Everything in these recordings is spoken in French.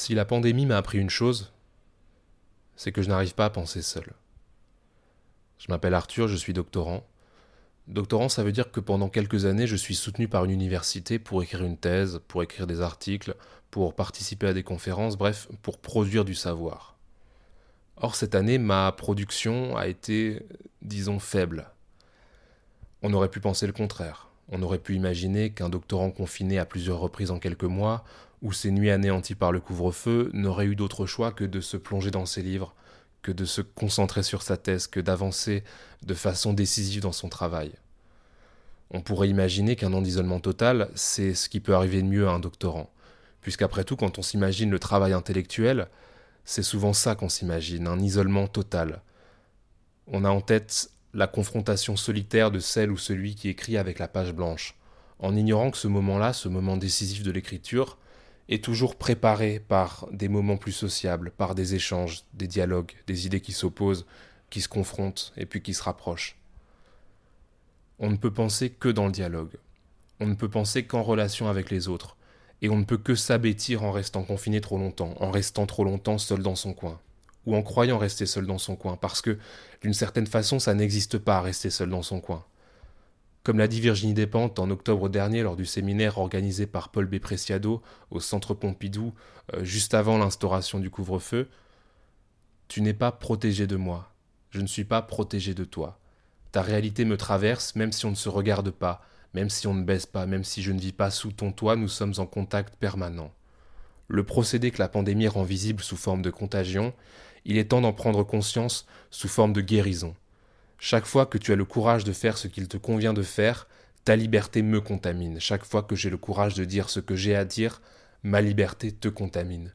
Si la pandémie m'a appris une chose, c'est que je n'arrive pas à penser seul. Je m'appelle Arthur, je suis doctorant. Doctorant, ça veut dire que pendant quelques années, je suis soutenu par une université pour écrire une thèse, pour écrire des articles, pour participer à des conférences, bref, pour produire du savoir. Or, cette année, ma production a été, disons, faible. On aurait pu penser le contraire. On aurait pu imaginer qu'un doctorant confiné à plusieurs reprises en quelques mois, ou ses nuits anéanties par le couvre-feu, n'aurait eu d'autre choix que de se plonger dans ses livres, que de se concentrer sur sa thèse, que d'avancer de façon décisive dans son travail. On pourrait imaginer qu'un an d'isolement total, c'est ce qui peut arriver de mieux à un doctorant, puisqu'après tout, quand on s'imagine le travail intellectuel, c'est souvent ça qu'on s'imagine, un isolement total. On a en tête la confrontation solitaire de celle ou celui qui écrit avec la page blanche, en ignorant que ce moment-là, ce moment décisif de l'écriture, est toujours préparé par des moments plus sociables, par des échanges, des dialogues, des idées qui s'opposent, qui se confrontent et puis qui se rapprochent. On ne peut penser que dans le dialogue. On ne peut penser qu'en relation avec les autres. Et on ne peut que s'abêtir en restant confiné trop longtemps, en restant trop longtemps seul dans son coin. Ou en croyant rester seul dans son coin, parce que, d'une certaine façon, ça n'existe pas rester seul dans son coin. Comme l'a dit Virginie Despentes en octobre dernier lors du séminaire organisé par Paul B. Preciado au Centre Pompidou euh, juste avant l'instauration du couvre-feu, Tu n'es pas protégé de moi, je ne suis pas protégé de toi. Ta réalité me traverse même si on ne se regarde pas, même si on ne baisse pas, même si je ne vis pas sous ton toit, nous sommes en contact permanent. Le procédé que la pandémie rend visible sous forme de contagion, il est temps d'en prendre conscience sous forme de guérison. Chaque fois que tu as le courage de faire ce qu'il te convient de faire, ta liberté me contamine. Chaque fois que j'ai le courage de dire ce que j'ai à dire, ma liberté te contamine.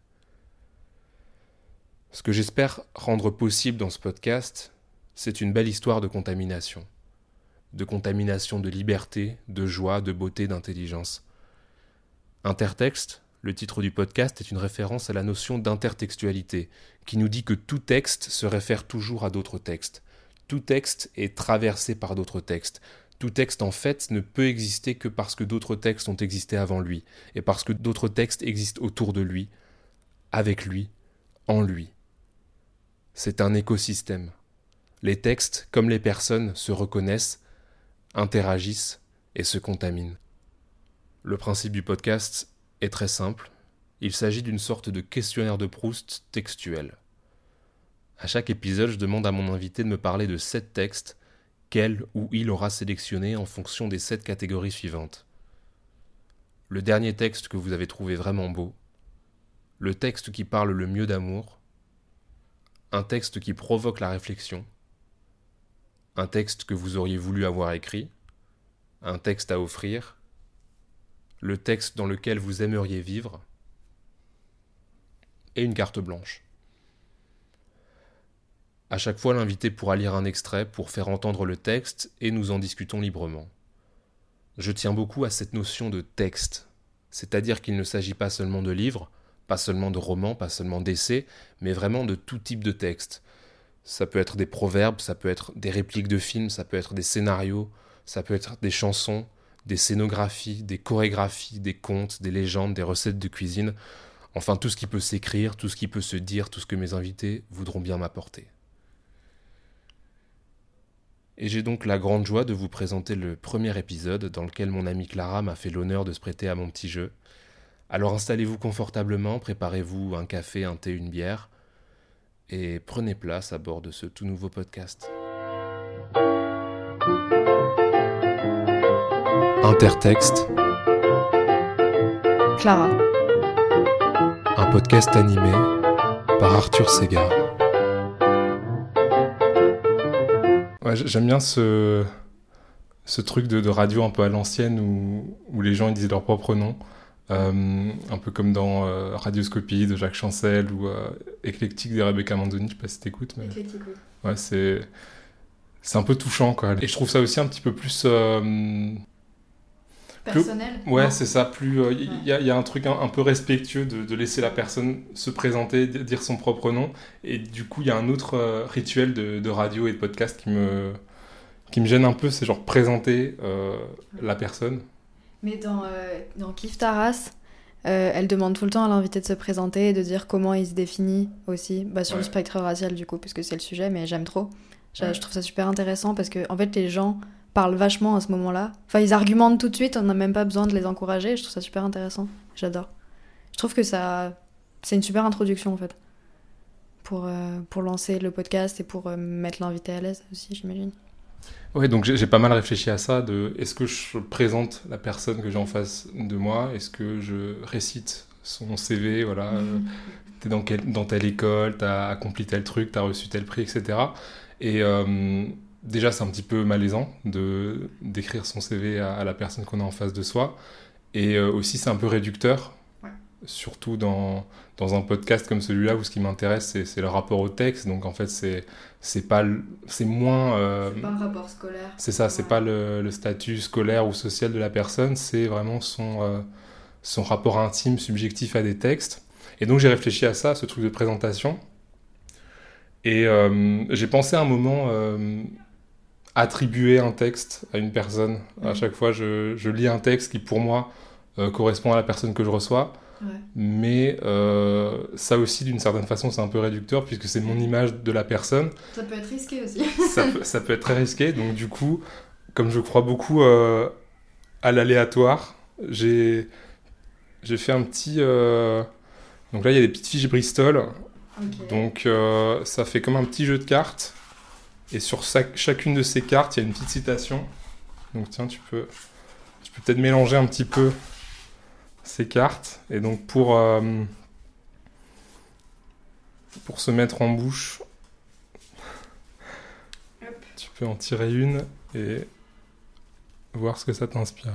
Ce que j'espère rendre possible dans ce podcast, c'est une belle histoire de contamination. De contamination de liberté, de joie, de beauté, d'intelligence. Intertexte, le titre du podcast, est une référence à la notion d'intertextualité, qui nous dit que tout texte se réfère toujours à d'autres textes. Tout texte est traversé par d'autres textes. Tout texte, en fait, ne peut exister que parce que d'autres textes ont existé avant lui, et parce que d'autres textes existent autour de lui, avec lui, en lui. C'est un écosystème. Les textes, comme les personnes, se reconnaissent, interagissent et se contaminent. Le principe du podcast est très simple. Il s'agit d'une sorte de questionnaire de Proust textuel. À chaque épisode, je demande à mon invité de me parler de sept textes qu'elle ou il aura sélectionnés en fonction des sept catégories suivantes. Le dernier texte que vous avez trouvé vraiment beau, le texte qui parle le mieux d'amour, un texte qui provoque la réflexion, un texte que vous auriez voulu avoir écrit, un texte à offrir, le texte dans lequel vous aimeriez vivre, et une carte blanche. À chaque fois, l'invité pourra lire un extrait pour faire entendre le texte et nous en discutons librement. Je tiens beaucoup à cette notion de texte, c'est-à-dire qu'il ne s'agit pas seulement de livres, pas seulement de romans, pas seulement d'essais, mais vraiment de tout type de texte. Ça peut être des proverbes, ça peut être des répliques de films, ça peut être des scénarios, ça peut être des chansons, des scénographies, des chorégraphies, des contes, des légendes, des recettes de cuisine, enfin tout ce qui peut s'écrire, tout ce qui peut se dire, tout ce que mes invités voudront bien m'apporter. Et j'ai donc la grande joie de vous présenter le premier épisode dans lequel mon amie Clara m'a fait l'honneur de se prêter à mon petit jeu. Alors installez-vous confortablement, préparez-vous un café, un thé, une bière, et prenez place à bord de ce tout nouveau podcast. Intertexte. Clara. Un podcast animé par Arthur Segar. J'aime bien ce, ce truc de, radio un peu à l'ancienne où, où, les gens ils disent leur propre nom. Euh, un peu comme dans euh, Radioscopie de Jacques Chancel ou euh, Éclectique de Rebecca Mandoni, je sais pas si t'écoutes. Mais... Éclectique, oui. Ouais, c'est... c'est un peu touchant, quoi. Et je trouve ça aussi un petit peu plus... Personnel Ouais, c'est ça. Plus il y, y, a un truc un, un peu respectueux de, de, laisser la personne se présenter, dire son propre nom. Et du coup, il y a un autre rituel de, de, radio et de podcast qui me qui me gêne un peu, c'est genre présenter la personne. Mais dans, euh, dans Kif Taras, Euh, elle demande tout le temps à l'invité de se présenter et de dire comment il se définit aussi, bah, sur le spectre racial du coup, puisque c'est le sujet, mais j'aime trop. Je, Ouais. je trouve ça super intéressant parce que en fait les gens parlent vachement à ce moment-là. Enfin, ils argumentent tout de suite, on n'a même pas besoin de les encourager. Je trouve ça super intéressant. J'adore. Je trouve que ça, c'est une super introduction en fait pour euh, pour lancer le podcast et pour euh, mettre l'invité à l'aise aussi, j'imagine. Ouais, donc j'ai pas mal réfléchi à ça, de est-ce que je présente la personne que j'ai en face de moi, est-ce que je récite son CV, voilà, euh, t'es dans, quel- dans telle école, t'as accompli tel truc, t'as reçu tel prix, etc. Et euh, déjà, c'est un petit peu malaisant de d'écrire son CV à, à la personne qu'on a en face de soi. Et euh, aussi, c'est un peu réducteur, Ouais. surtout dans, dans un podcast comme celui-là où ce qui m'intéresse, c'est c'est le rapport au texte. Donc en fait, c'est c'est pas c'est moins euh, un rapport scolaire. c'est ça, c'est pas le, le statut scolaire ou social de la personne, c'est vraiment son, euh, son rapport intime, subjectif à des textes. Et donc j'ai réfléchi à ça, ce truc de présentation. Et j'ai pensé à un moment attribuer un texte à une personne. À Mhm. chaque fois, je, je lis un texte qui pour moi euh, correspond à la personne que je reçois. Ouais. Mais euh, ça aussi, d'une certaine façon, c'est un peu réducteur puisque c'est mon image de la personne Ça peut être risqué aussi. ça, peut, ça peut être très risqué. Donc du coup, comme je crois beaucoup euh, à l'aléatoire, j'ai fait un petit... Donc là, il y a des petites fiches Bristol. Donc ça fait comme un petit jeu de cartes. Et sur chacune de ces cartes, il y a une petite citation. Donc tiens, tu peux, tu peux peut-être mélanger un petit peu ces cartes. Et donc pour, euh, pour se mettre en bouche, tu peux en tirer une et voir ce que ça t'inspire.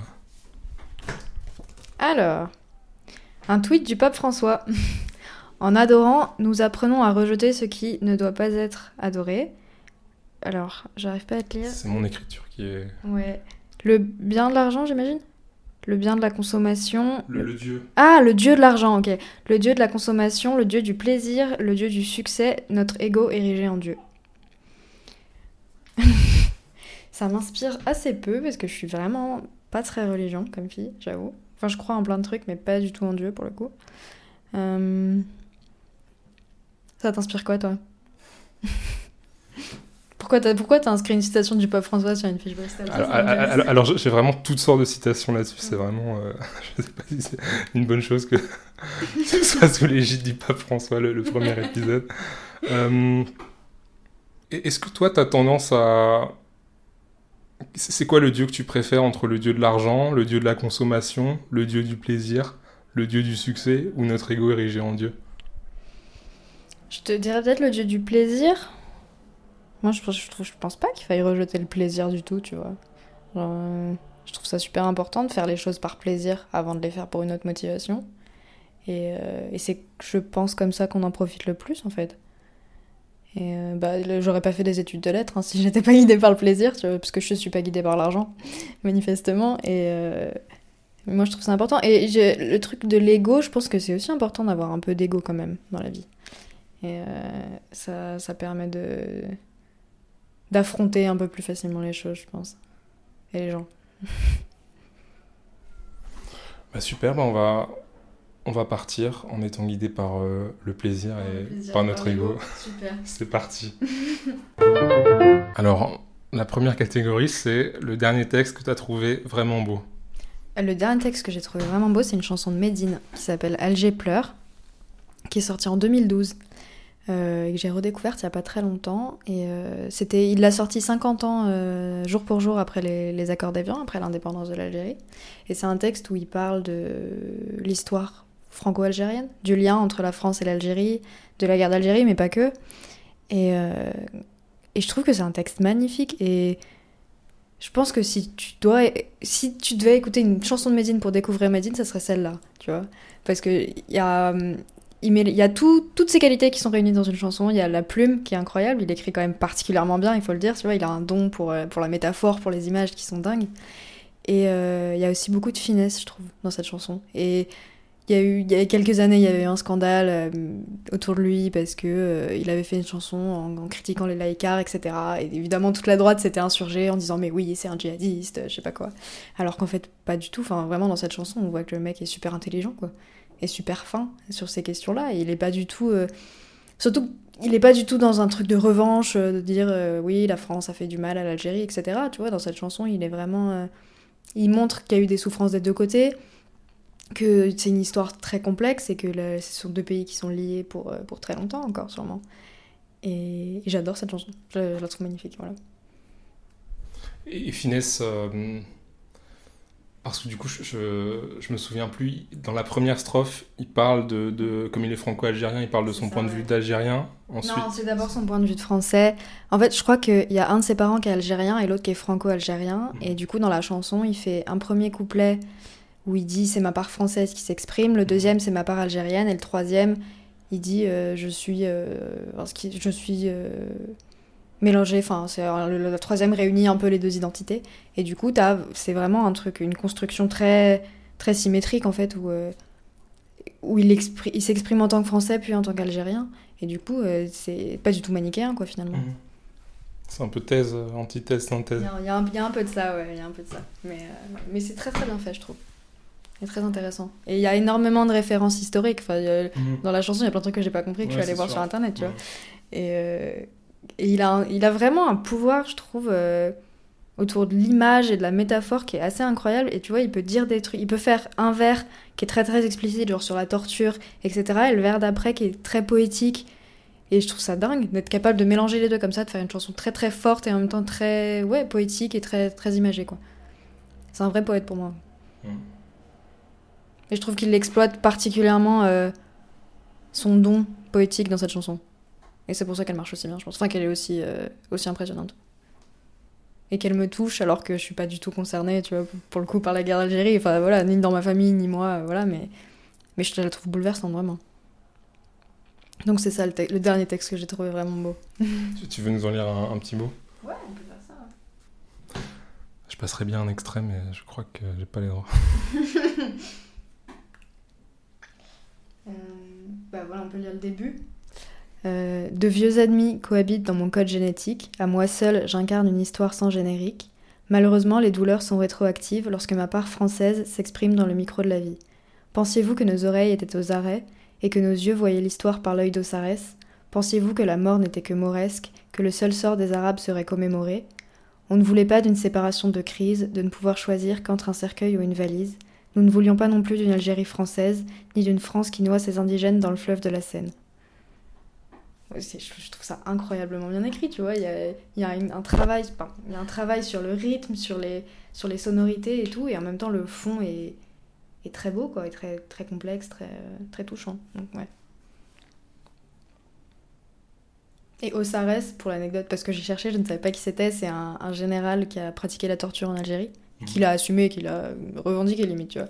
Alors, un tweet du pape François. en adorant, nous apprenons à rejeter ce qui ne doit pas être adoré. Alors, j'arrive pas à te lire. C'est mon écriture qui est... Ouais. Le bien de l'argent, j'imagine? Le bien de la consommation. Le, le dieu. Ah, le dieu de l'argent, ok. Le dieu de la consommation, le dieu du plaisir, le dieu du succès, notre ego érigé en dieu. Ça m'inspire assez peu parce que je suis vraiment pas très religion comme fille, j'avoue. Enfin, je crois en plein de trucs, mais pas du tout en Dieu pour le coup. Euh, Ça t'inspire quoi, toi? Pourquoi t'as pourquoi t'as inscrit une citation du pape François sur une fiche Bristol Ça, Alors, j'ai vraiment toutes sortes de citations là-dessus. C'est vraiment, euh, je sais pas si c'est une bonne chose que ce soit sous l'égide du pape François le, le premier épisode. Euh, Est-ce que toi, tu as tendance à... C'est quoi le dieu que tu préfères entre le dieu de l'argent, le dieu de la consommation, le dieu du plaisir, le dieu du succès ou notre ego érigé en dieu? Je te dirais peut-être le dieu du plaisir. Moi, je, je, je pense pas qu'il faille rejeter le plaisir du tout, tu vois. Euh, je trouve ça super important de faire les choses par plaisir avant de les faire pour une autre motivation. Et, euh, et c'est, je pense, comme ça qu'on en profite le plus, en fait. Et euh, bah, j'aurais pas fait des études de lettres hein, si j'étais pas guidée par le plaisir, tu vois, parce que je suis pas guidée par l'argent, manifestement. Et moi, je trouve ça important. Et le truc de l'ego, je pense que c'est aussi important d'avoir un peu d'ego quand même dans la vie. Et ça, ça permet de d'affronter un peu plus facilement les choses, je pense. Et les gens. bah Super, bah on, va, on va partir en étant guidé par euh, le plaisir et par notre ego. Super. C'est parti. Alors, la première catégorie, c'est le dernier texte que tu as trouvé vraiment beau. Le dernier texte que j'ai trouvé vraiment beau, c'est une chanson de Medine qui s'appelle Alger pleure, qui est sortie en 2012. Euh, que j'ai redécouverte il n'y a pas très longtemps. Et euh, c'était, il l'a sorti 50 ans, euh, jour pour jour, après les, accords d'Évian, après l'indépendance de l'Algérie. Et c'est un texte où il parle de l'histoire franco-algérienne, du lien entre la France et l'Algérie, de la guerre d'Algérie, mais pas que. Et, et je trouve que c'est un texte magnifique. Et je pense que si tu dois, si tu devais écouter une chanson de Medine pour découvrir Medine, ça serait celle-là, tu vois. Parce que il y a, il y a tout, toutes ces qualités qui sont réunies dans une chanson. Il y a la plume qui est incroyable. Il écrit quand même particulièrement bien, il faut le dire. Tu vois, il a un don pour, euh, pour la métaphore, pour les images qui sont dingues. Et euh, il y a aussi beaucoup de finesse, je trouve, dans cette chanson. Et il y a eu, il y a quelques années, il y avait eu un scandale euh, autour de lui parce que il avait fait une chanson en, en critiquant les laïcars, etc. Et évidemment, toute la droite s'était insurgée en disant mais oui, c'est un djihadiste, je sais pas quoi. Alors qu'en fait, pas du tout. Enfin, vraiment, dans cette chanson, on voit que le mec est super intelligent, quoi. Est super fin sur ces questions-là. Il est pas du tout. euh, Surtout, il est pas du tout dans un truc de revanche, euh, de dire euh, oui, la France a fait du mal à l'Algérie, etc. Tu vois, dans cette chanson, il est vraiment. Il montre qu'il y a eu des souffrances des deux côtés, que c'est une histoire très complexe et que ce sont deux pays qui sont liés pour, pour très longtemps encore, sûrement. Et, j'adore cette chanson. Je, je la trouve magnifique, voilà. Et, Finesse, parce que du coup, je, je, je me souviens plus, dans la première strophe, il parle de, de comme il est franco-algérien, il parle de son ça, point de vue d'Algérien. Ensuite, Non, c'est d'abord son point de vue de français. En fait, je crois qu'il y a un de ses parents qui est algérien et l'autre qui est franco-algérien. Mhm. Et du coup, dans la chanson, il fait un premier couplet où il dit c'est ma part française qui s'exprime, le deuxième c'est ma part algérienne et le troisième il dit euh, je suis euh, je suis euh, mélangé. Enfin, c'est euh, le, le troisième réunit un peu les deux identités. Et du coup, c'est vraiment un truc, une construction très très symétrique en fait où euh, où il, expri- il s'exprime en tant que français puis en tant qu'algérien. Et du coup, euh, c'est pas du tout manichéen, quoi, finalement. Mhm. c'est un peu thèse, antithèse, synthèse. Il y, a, y un, il y a un peu de ça, ouais, il y a un peu de ça. Mais, euh, mais c'est très très bien fait, je trouve. C'est très intéressant. Et il y a énormément de références historiques. Enfin, a- Mhm. dans la chanson, il y a plein de trucs que j'ai pas compris, que je suis allée voir sûr. sur internet, tu vois. Et, et il, a il a vraiment un pouvoir, je trouve, euh, autour de l'image et de la métaphore qui est assez incroyable. Et tu vois, il peut dire des trucs. Il peut faire un vers qui est très très explicite, genre sur la torture, etc. Et le vers d'après qui est très poétique. Et je trouve ça dingue d'être capable de mélanger les deux comme ça, de faire une chanson très très forte et en même temps très ouais, poétique et très, très imagée, quoi. C'est un vrai poète pour moi. Mhm. Et je trouve qu'il exploite particulièrement euh, son don poétique dans cette chanson. Et c'est pour ça qu'elle marche aussi bien, je pense. Enfin, qu'elle est aussi, euh, aussi impressionnante. Et qu'elle me touche alors que je suis pas du tout concernée, tu vois, pour le coup, par la guerre d'Algérie. Enfin, voilà, ni dans ma famille, ni moi, euh, voilà, mais, mais je la trouve bouleversante, vraiment. Donc c'est ça le, te- le dernier texte que j'ai trouvé vraiment beau. Tu, tu veux nous en lire un, un petit mot? Ouais, on peut faire ça. Je passerai bien un extrait, mais je crois que j'ai pas les droits. Euh, bah voilà, on peut lire le début. Euh, de vieux ennemis cohabitent dans mon code génétique. À moi seul, j'incarne une histoire sans générique. Malheureusement, les douleurs sont rétroactives lorsque ma part française s'exprime dans le micro de la vie. Pensiez-vous que nos oreilles étaient aux arrêts et que nos yeux voyaient l'histoire par l'œil d'Osiris Pensiez-vous que la mort n'était que mauresque, que le seul sort des Arabes serait commémoré? On ne voulait pas d'une séparation de crise, de ne pouvoir choisir qu'entre un cercueil ou une valise. Nous ne voulions pas non plus d'une Algérie française, ni d'une France qui noie ses indigènes dans le fleuve de la Seine. Je trouve ça incroyablement bien écrit, tu vois. Il y a, y a une- un travail, enfin, y a un travail sur le rythme, sur les, sur les sonorités et tout, et en même temps le fond est, est très beau, quoi, et très, très complexe, très, très touchant. Donc, ouais. Et Osares, pour l'anecdote, parce que j'ai cherché, je ne savais pas qui c'était, c'est un, un général qui a pratiqué la torture en Algérie, qui l'a assumé, qui l'a revendiqué limite, tu vois.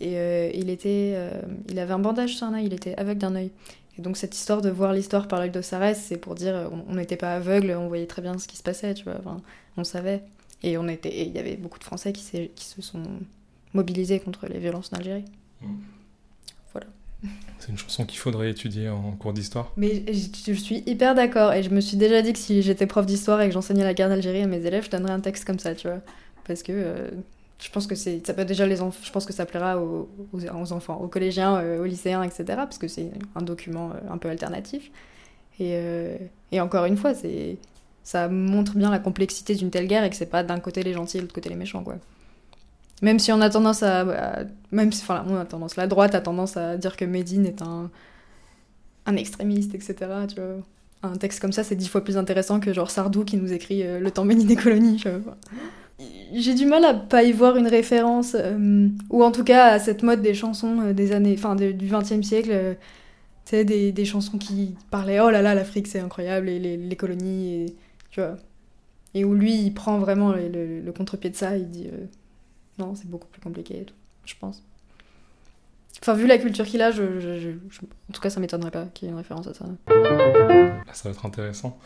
Et euh, il était, euh, il avait un bandage sur un œil, il était aveugle d'un œil. Et donc cette histoire de voir l'histoire par l'œil d'Osares, c'est pour dire euh, on n'était pas aveugle, on voyait très bien ce qui se passait, tu vois. Enfin, on savait. Et on était, il y avait beaucoup de Français qui, se sont mobilisés contre les violences en Algérie. C'est une chanson qu'il faudrait étudier en cours d'histoire. Mais je, je suis hyper d'accord et je me suis déjà dit que si j'étais prof d'histoire et que j'enseignais la guerre d'Algérie à mes élèves, je donnerais un texte comme ça, tu vois. Parce que euh, je pense que ça peut déjà les je pense que ça plaira aux, aux- enfants, aux collégiens, euh, aux lycéens, etc. Parce que c'est un document euh, un peu alternatif. Et, euh, encore une fois, ça montre bien la complexité d'une telle guerre et que c'est pas d'un côté les gentils et de l'autre côté les méchants, quoi. Même si on a tendance à, même enfin, on a tendance, la droite a tendance à dire que Médine est un, extrémiste, etc. Tu vois. Un texte comme ça, c'est dix fois plus intéressant que genre Sardou qui nous écrit Le temps béni des colonies. tu vois. J'ai du mal à pas y voir une référence, euh, ou en tout cas à cette mode des chansons euh, des années, enfin du XXe siècle. euh, des, chansons qui parlaient oh là là, l'Afrique c'est incroyable, et les, colonies, et, tu vois. Et où lui, il prend vraiment le, contre-pied de ça, il dit non, c'est beaucoup plus compliqué je pense. Enfin, vu la culture qu'il a, en tout cas, ça m'étonnerait pas qu'il y ait une référence à ça. Ça va être intéressant.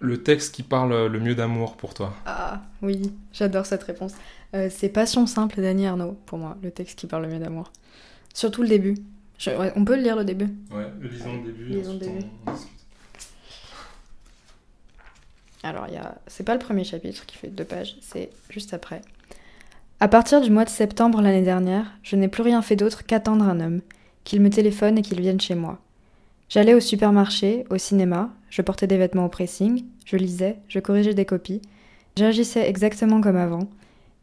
Le texte qui parle le mieux d'amour pour toi. Ah oui, j'adore cette réponse. Euh, c'est Passion simple d'Annie Arnaud, pour moi, le texte qui parle le mieux d'amour. Surtout le début. Je- ouais, on peut le lire le début. Ouais, lisons le début. Lisons le début. on- on discute. Alors, il y a... c'est pas le premier chapitre qui fait deux pages, c'est juste après. À partir du mois de septembre l'année dernière, je n'ai plus rien fait d'autre qu'attendre un homme, qu'il me téléphone et qu'il vienne chez moi. J'allais au supermarché, au cinéma, je portais des vêtements au pressing, je lisais, je corrigeais des copies, j'agissais exactement comme avant,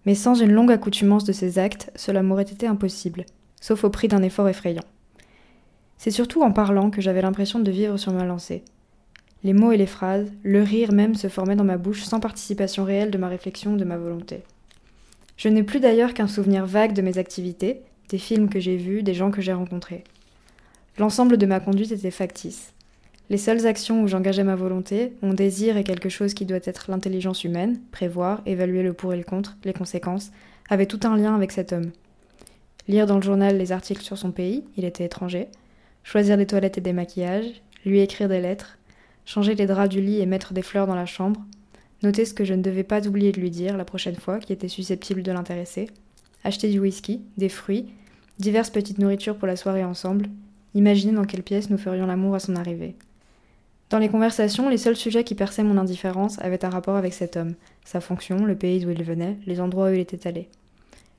mais sans une longue accoutumance de ces actes, cela m'aurait été impossible, sauf au prix d'un effort effrayant. C'est surtout en parlant que j'avais l'impression de vivre sur ma lancée. Les mots et les phrases, le rire même se formaient dans ma bouche sans participation réelle de ma réflexion ou de ma volonté. Je n'ai plus d'ailleurs qu'un souvenir vague de mes activités, des films que j'ai vus, des gens que j'ai rencontrés. L'ensemble de ma conduite était factice. Les seules actions où j'engageais ma volonté, mon désir et quelque chose qui doit être l'intelligence humaine, prévoir, évaluer le pour et le contre, les conséquences, avaient tout un lien avec cet homme. Lire dans le journal les articles sur son pays, il était étranger, choisir des toilettes et des maquillages, lui écrire des lettres, changer les draps du lit et mettre des fleurs dans la chambre, noter ce que je ne devais pas oublier de lui dire la prochaine fois qui était susceptible de l'intéresser, acheter du whisky, des fruits, diverses petites nourritures pour la soirée ensemble, imaginer dans quelle pièce nous ferions l'amour à son arrivée. Dans les conversations, les seuls sujets qui perçaient mon indifférence avaient un rapport avec cet homme, sa fonction, le pays d'où il venait, les endroits où il était allé.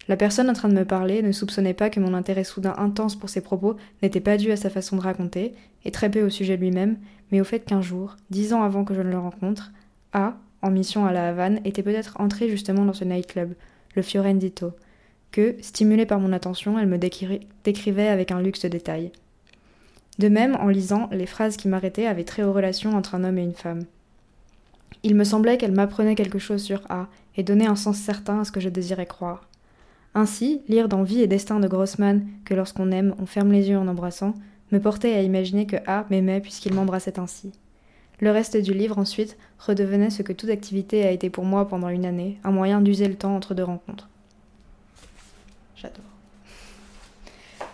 La personne en train de me parler ne soupçonnait pas que mon intérêt soudain intense pour ses propos n'était pas dû à sa façon de raconter, et très peu au sujet lui-même, mais au fait qu'un jour, dix ans avant que je ne le rencontre, A, en mission à la Havane, était peut-être entrée justement dans ce nightclub, le Fiorendito, que, stimulée par mon attention, elle me décrivait avec un luxe de détails. De même, en lisant, les phrases qui m'arrêtaient avaient très haut relation entre un homme et une femme. Il me semblait qu'elle m'apprenait quelque chose sur A et donnait un sens certain à ce que je désirais croire. Ainsi, lire dans Vie et Destin de Grossman que lorsqu'on aime, on ferme les yeux en embrassant, me portait à imaginer que A m'aimait puisqu'il m'embrassait ainsi. Le reste du livre, ensuite, redevenait ce que toute activité a été pour moi pendant une année, un moyen d'user le temps entre deux rencontres. J'adore.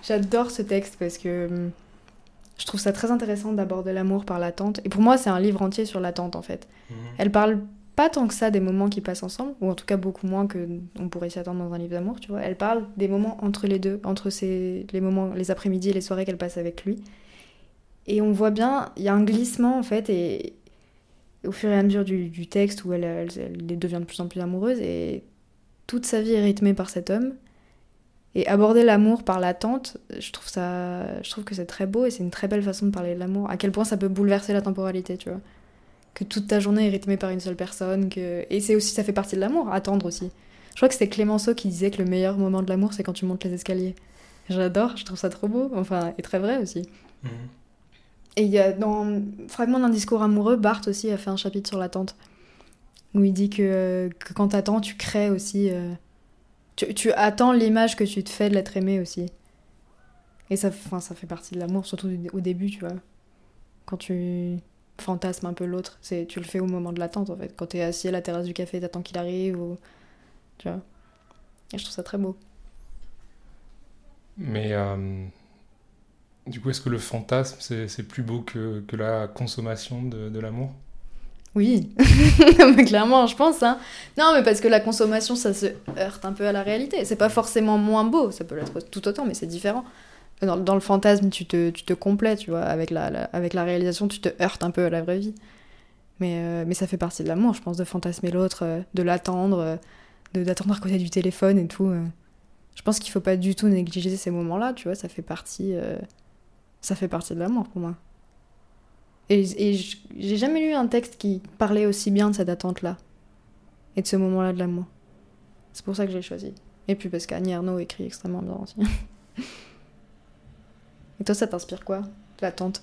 J'adore ce texte parce que hum, je trouve ça très intéressant d'aborder l'amour par l'attente. Et pour moi, c'est un livre entier sur l'attente, en fait. Mhm. Elle parle pas tant que ça des moments qui passent ensemble, ou en tout cas beaucoup moins que on pourrait s'y attendre dans un livre d'amour, tu vois. Elle parle des moments entre les deux, entre ces, les moments, les après-midi et les soirées qu'elle passe avec lui. Et on voit bien, il y a un glissement en fait, et au fur et à mesure du, texte où elle, elle, elle, devient de plus en plus amoureuse, et toute sa vie est rythmée par cet homme. Et aborder l'amour par l'attente, je trouve ça, je trouve que c'est très beau et c'est une très belle façon de parler de l'amour. À quel point ça peut bouleverser la temporalité, tu vois. Que toute ta journée est rythmée par une seule personne, que et c'est aussi ça fait partie de l'amour, attendre aussi. Je crois que c'était Clémenceau qui disait que le meilleur moment de l'amour c'est quand tu montes les escaliers. J'adore, je trouve ça trop beau, enfin et très vrai aussi. Mhm. Et il y a dans Fragment d'un discours amoureux, Barthes aussi a fait un chapitre sur l'attente où il dit que, que quand t'attends, tu crées aussi. Euh, tu, attends l'image que tu te fais de l'être aimé aussi. Et ça, ça fait partie de l'amour, surtout au début, tu vois. Quand tu fantasmes un peu l'autre, c'est tu le fais au moment de l'attente en fait. Quand t'es assis à la terrasse du café, t'attends qu'il arrive ou. Tu vois. Et je trouve ça très beau. Mais. Euh, du coup, est-ce que le fantasme, c'est plus beau que, que la consommation de, de l'amour? Oui, mais clairement, je pense. Hein. Non, mais parce que la consommation, ça se heurte un peu à la réalité. C'est pas forcément moins beau, ça peut l'être tout autant, mais c'est différent. Dans, le fantasme, tu te, tu te complètes, tu vois. Avec la, avec la réalisation, tu te heurtes un peu à la vraie vie. Mais, euh, mais ça fait partie de l'amour, je pense, de fantasmer l'autre, euh, de l'attendre, euh, de d'attendre à côté du téléphone et tout. Je pense qu'il faut pas du tout négliger ces moments-là, tu vois. Ça fait partie, ça fait partie de l'amour pour moi. Et, j'ai jamais lu un texte qui parlait aussi bien de cette attente-là. Et de ce moment-là de l'amour. C'est pour ça que j'ai choisi. Et puis parce qu'Annie Arnaud écrit extrêmement bien aussi. Et toi, ça t'inspire quoi L'attente?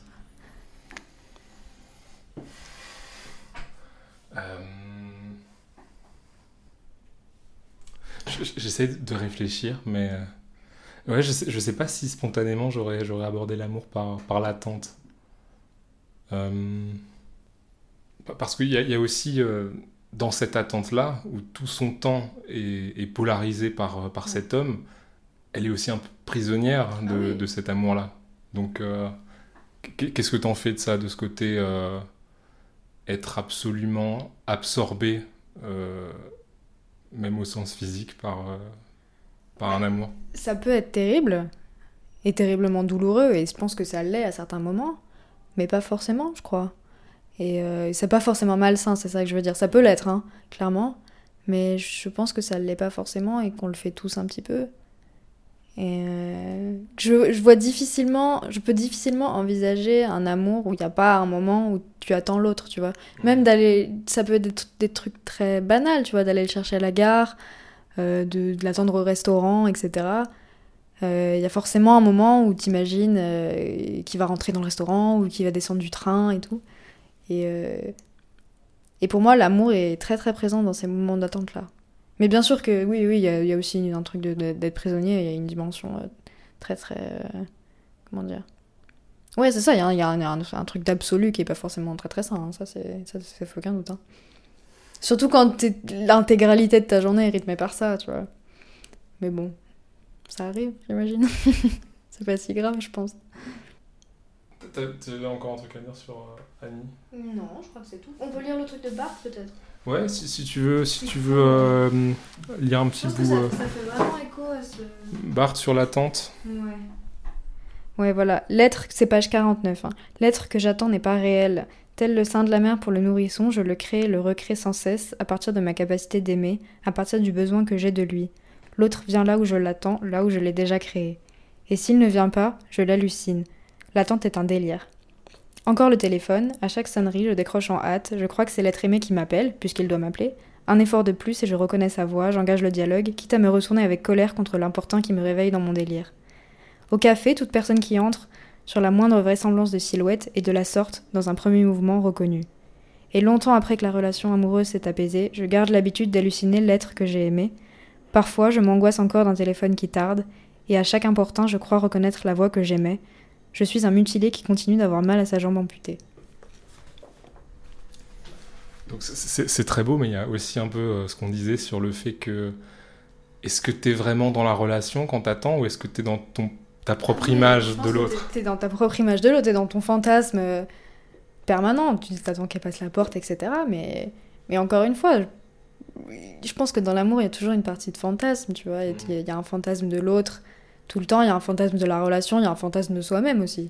Euh... J'essaie de réfléchir, mais... Euh, ouais, je sais, sais pas si spontanément j'aurais abordé l'amour par l'attente. Euh, parce qu'il y, a aussi euh, dans cette attente-là, où tout son temps est, polarisé par, par cet homme, elle est aussi un peu prisonnière ah de, cet amour-là. Donc, euh, qu'est-ce que tu en fais de ça, de ce côté être absolument absorbé, même au sens physique, par, par un amour? Ça peut être terrible et terriblement douloureux, et je pense que ça l'est à certains moments mais pas forcément, je crois. Et euh, c'est pas forcément malsain, c'est ça que je veux dire. Ça peut l'être, hein, clairement. mais je pense que ça ne l'est pas forcément et qu'on le fait tous un petit peu. Et euh, je, je, vois difficilement, je peux difficilement envisager un amour où il n'y a pas un moment où tu attends l'autre, tu vois. Même d'aller, ça peut être des, des, trucs très banals, tu vois, d'aller le chercher à la gare, euh, de, de l'attendre au restaurant, etc. Il euh, y a forcément un moment où tu imagines euh, qu'il va rentrer dans le restaurant ou qu'il va descendre du train et tout. Et, euh, et pour moi, l'amour est très très présent dans ces moments d'attente-là. Mais bien sûr que oui, oui, il y, a aussi un truc d'être prisonnier, il y a une dimension euh, très très. Comment dire? Ouais, c'est ça, il y a, un, truc d'absolu qui est pas forcément très très sain, hein. ça c'est aucun doute. Hein. Surtout quand l'intégralité de ta journée est rythmée par ça, tu vois. Mais bon, ça arrive, j'imagine. c'est pas si grave, je pense. Tu as encore un truc à dire sur euh, Annie? Non, je crois que c'est tout. On peut lire le truc de Barthes peut-être? Ouais, si, si, tu veux, si tu veux euh, lire un petit bout. Ça, euh... ça, fait vraiment écho à ce. Barthes sur l'attente. Ouais. Ouais, voilà. Lettre, c'est page 49. Hein. L'être que j'attends n'est pas réel. Tel le sein de la mère pour le nourrisson, je le crée et le recrée sans cesse, à partir de ma capacité d'aimer, à partir du besoin que j'ai de lui. L'autre vient là où je l'attends, là où je l'ai déjà créé. Et s'il ne vient pas, je l'hallucine. L'attente est un délire. Encore le téléphone, à chaque sonnerie, je décroche en hâte, je crois que c'est l'être aimé qui m'appelle, puisqu'il doit m'appeler. Un effort de plus et je reconnais sa voix, j'engage le dialogue, quitte à me retourner avec colère contre l'important qui me réveille dans mon délire. Au café, toute personne qui entre, sur la moindre vraisemblance de silhouette, est de la sorte, dans un premier mouvement reconnu. Et longtemps après que la relation amoureuse s'est apaisée, je garde l'habitude d'halluciner l'être que j'ai aimé. Parfois, je m'angoisse encore d'un téléphone qui tarde, et à chaque important, je crois reconnaître la voix que j'aimais, je suis un mutilé qui continue d'avoir mal à sa jambe amputée. Donc c'est très beau, mais il y a aussi un peu euh, ce qu'on disait sur le fait que est-ce que tu es vraiment dans la relation quand t'attends ou est-ce que tu es dans ton, ta propre ah, image de l'autre? Tu es dans ta propre image de l'autre, tu es dans ton fantasme euh, permanent. Tu t'attends qu'elle passe la porte, etc. Mais, mais encore une fois, je, pense que dans l'amour, il y a toujours une partie de fantasme, tu vois. Il y, y, a un fantasme de l'autre tout le temps, il y a un fantasme de la relation, il y a un fantasme de soi-même aussi.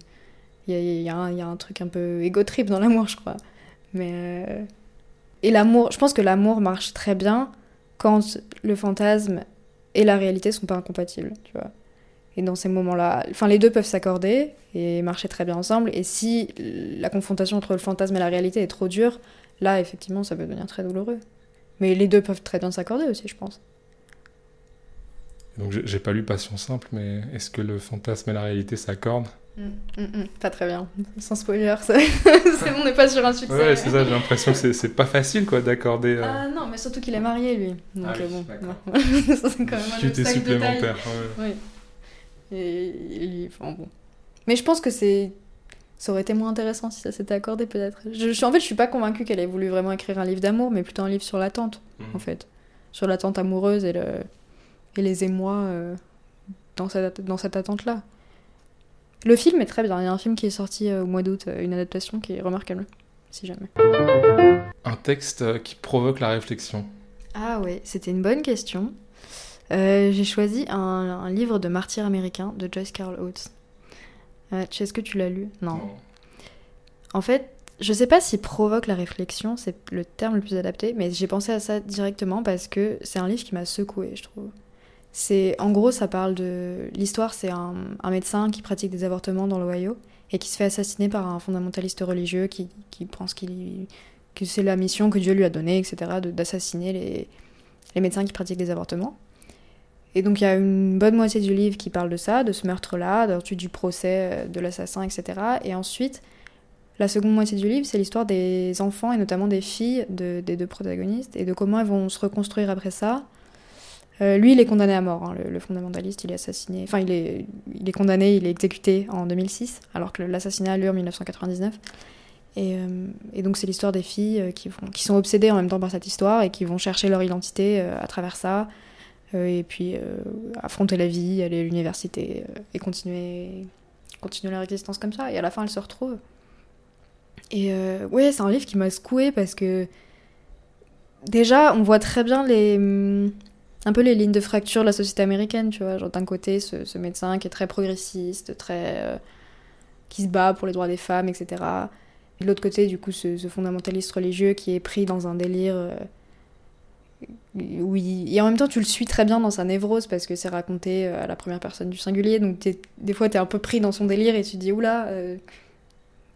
Il y a, y, a y a, un truc un peu égo-trip dans l'amour, je crois. Mais. Euh... Et l'amour, je pense que l'amour marche très bien quand le fantasme et la réalité sont pas incompatibles, tu vois. Et dans ces moments-là, enfin, les deux peuvent s'accorder et marcher très bien ensemble. Et si la confrontation entre le fantasme et la réalité est trop dure, là, effectivement, ça peut devenir très douloureux. Mais les deux peuvent très bien s'accorder aussi, je pense. Donc j'ai pas lu Passion simple, mais est-ce que le fantasme et la réalité s'accordent? Mmh, mmh, mmh, Pas très bien. Sans spoiler, c'est on n'est pas sur un succès. Ouais, c'est ça, j'ai l'impression que c'est pas facile quoi d'accorder. Euh... Ah non, mais surtout qu'il est marié lui. Donc ah, oui, bon. c'est quand même un supplémentaire. Ouais. Oui. Et, et, enfin, bon. Mais je pense que c'est. Ça aurait été moins intéressant si ça s'était accordé peut-être. Je, je, en fait, je suis pas convaincue qu'elle ait voulu vraiment écrire un livre d'amour, mais plutôt un livre sur l'attente, en fait. Sur l'attente amoureuse et le et les émois euh, dans cette, dans cette attente-là. Le film est très bien. Il y a un film qui est sorti euh, au mois d'août, euh, une adaptation qui est remarquable, si jamais. Un texte qui provoque la réflexion. Ah ouais, c'était une bonne question. Euh, J'ai choisi un, un, livre de martyrs américain de Joyce Carol Oates. Euh, Est-ce que tu l'as lu non. non. En fait, je sais pas si provoque la réflexion, c'est le terme le plus adapté, mais j'ai pensé à ça directement parce que c'est un livre qui m'a secoué, je trouve. C'est en gros, ça parle de l'histoire. C'est un, un, médecin qui pratique des avortements dans l'Ohio et qui se fait assassiner par un fondamentaliste religieux qui, qui pense qu'il que c'est la mission que Dieu lui a donnée, etc., d'assassiner les, les médecins qui pratiquent des avortements. Et donc il y a une bonne moitié du livre qui parle de ça, de ce meurtre-là, du procès de l'assassin, etc. Et ensuite, la seconde moitié du livre, c'est l'histoire des enfants et notamment des filles de, des deux protagonistes et de comment elles vont se reconstruire après ça euh, lui, il est condamné à mort, hein, le, le, fondamentaliste, il est assassiné, enfin il est, il est condamné, il est exécuté en 2006, alors que l'assassinat a lieu en 1999. Et, euh, et donc c'est l'histoire des filles euh, qui, vont, qui sont obsédées en même temps par cette histoire et qui vont chercher leur identité euh, à travers ça, euh, et puis affronter la vie, aller à l'université et continuer, continuer leur existence comme ça. Et à la fin, elles se retrouvent. Et ouais, c'est un livre qui m'a secoué parce que déjà, on voit très bien les un peu les lignes de fracture de la société américaine, tu vois. Genre d'un côté, ce, médecin qui est très progressiste, très. Euh, qui se bat pour les droits des femmes, etc. Et de l'autre côté, du coup, ce, ce, fondamentaliste religieux qui est pris dans un délire. Euh, oui, et en même temps, tu le suis très bien dans sa névrose parce que c'est raconté euh, à la première personne du singulier. Donc, des fois, t'es un peu pris dans son délire et tu te dis, oula. Euh...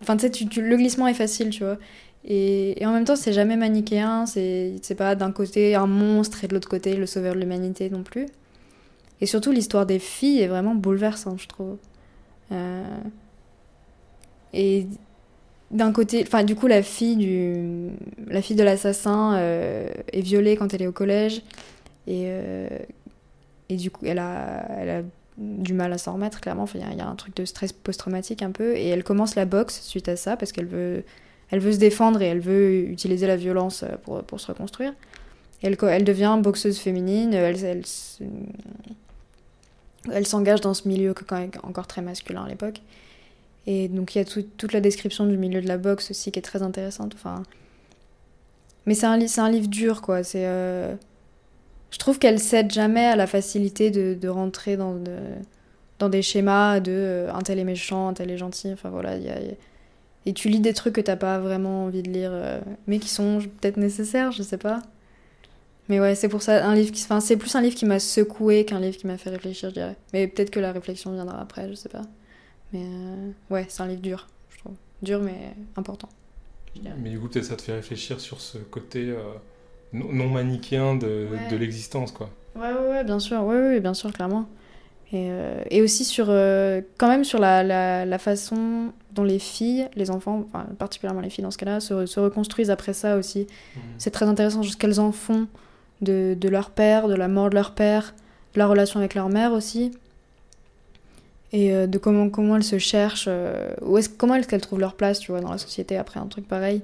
Enfin, tu sais, le glissement est facile, tu vois. Et, et en même temps, c'est jamais manichéen. C'est pas d'un côté un monstre et de l'autre côté le sauveur de l'humanité non plus. Et surtout, l'histoire des filles est vraiment bouleversante, je trouve. Euh... Et d'un côté, enfin du coup la fille du, la fille de l'assassin euh, est violée quand elle est au collège et euh, et du coup elle a, elle a du mal à s'en remettre clairement. Enfin il y, a un truc de stress post-traumatique un peu et elle commence la boxe suite à ça parce qu'elle veut, elle veut se défendre et elle veut utiliser la violence pour, pour se reconstruire. elle, elle devient boxeuse féminine. Elle, elle, elle s'engage dans ce milieu encore très masculin à l'époque. Et donc il y a toute la description du milieu de la boxe aussi qui est très intéressante. Enfin... Mais c'est un, un livre dur, quoi. C'est, euh... Je trouve qu'elle cède jamais à la facilité de, rentrer dans, dans des schémas de euh, un tel est méchant, un tel est gentil. Enfin voilà, y a... Et tu lis des trucs que t'as pas vraiment envie de lire, euh... mais qui sont peut-être nécessaires, je sais pas. Mais ouais, c'est pour ça, un livre qui... Enfin, c'est plus un livre qui m'a secoué qu'un livre qui m'a fait réfléchir, je dirais. Mais peut-être que la réflexion viendra après, je sais pas. Mais euh, ouais, c'est un livre dur, je trouve. Dur, mais important. Mais du coup, peut-être ça te fait réfléchir sur ce côté euh, non manichéen de, de l'existence, quoi. Ouais, ouais, ouais, bien sûr, ouais, ouais, bien sûr, clairement. Et, euh, et aussi sur, euh, quand même sur la, la, la, façon dont les filles, les enfants, enfin, particulièrement les filles dans ce cas-là, se, se, reconstruisent après ça aussi. Mmh. C'est très intéressant ce qu'elles en font de, de leur père, de la mort de leur père, de la relation avec leur mère aussi et euh, de comment, comment elles se cherchent, euh, comment est-ce qu'elles trouvent leur place, tu vois, dans la société après un truc pareil.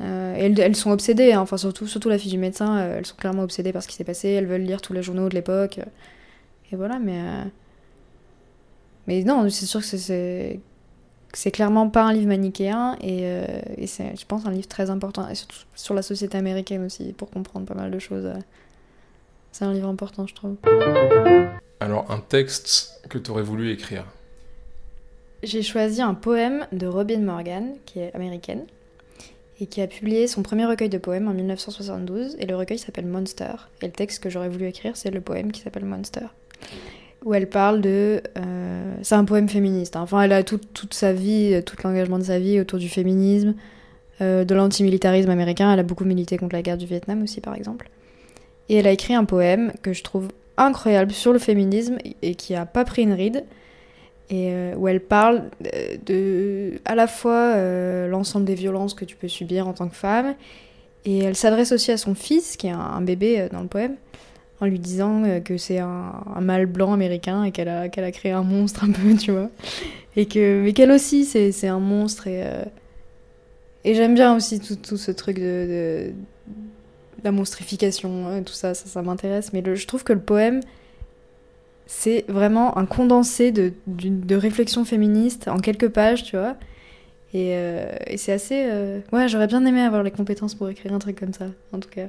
Euh, elles, elles, sont obsédées, hein, enfin surtout, surtout la fille du médecin, euh, elles sont clairement obsédées par ce qui s'est passé, elles veulent lire tous les journaux de l'époque, et voilà, mais... Mais non, c'est sûr que c'est... C'est clairement pas un livre manichéen, et, et c'est, je pense, un livre très important, et surtout sur la société américaine aussi, pour comprendre pas mal de choses. C'est un livre important, je trouve. Alors, un texte que tu aurais voulu écrire J'ai choisi un poème de Robin Morgan, qui est américaine, et qui a publié son premier recueil de poèmes en 1972, et le recueil s'appelle Monster. Et le texte que j'aurais voulu écrire, c'est le poème qui s'appelle Monster. Où elle parle de. Euh, c'est un poème féministe. Hein. Enfin, elle a tout, toute sa vie, tout l'engagement de sa vie autour du féminisme, euh, de l'antimilitarisme américain. Elle a beaucoup milité contre la guerre du Vietnam aussi, par exemple. Et elle a écrit un poème que je trouve incroyable sur le féminisme et qui a pas pris une ride. Et euh, où elle parle de à la fois euh, l'ensemble des violences que tu peux subir en tant que femme et elle s'adresse aussi à son fils qui est un, bébé euh, dans le poème en lui disant euh, que c'est un, mâle blanc américain et qu'elle a, qu'elle a créé un monstre un peu tu vois. Et que mais qu'elle aussi c'est, un monstre et euh, et j'aime bien aussi tout, tout ce truc de la monstrification, hein, tout ça, ça, ça m'intéresse. Mais je trouve que le poème, c'est vraiment un condensé de, de, de, réflexion féministe en quelques pages, tu vois. Et, euh, c'est assez. Euh... Ouais, j'aurais bien aimé avoir les compétences pour écrire un truc comme ça, en tout cas.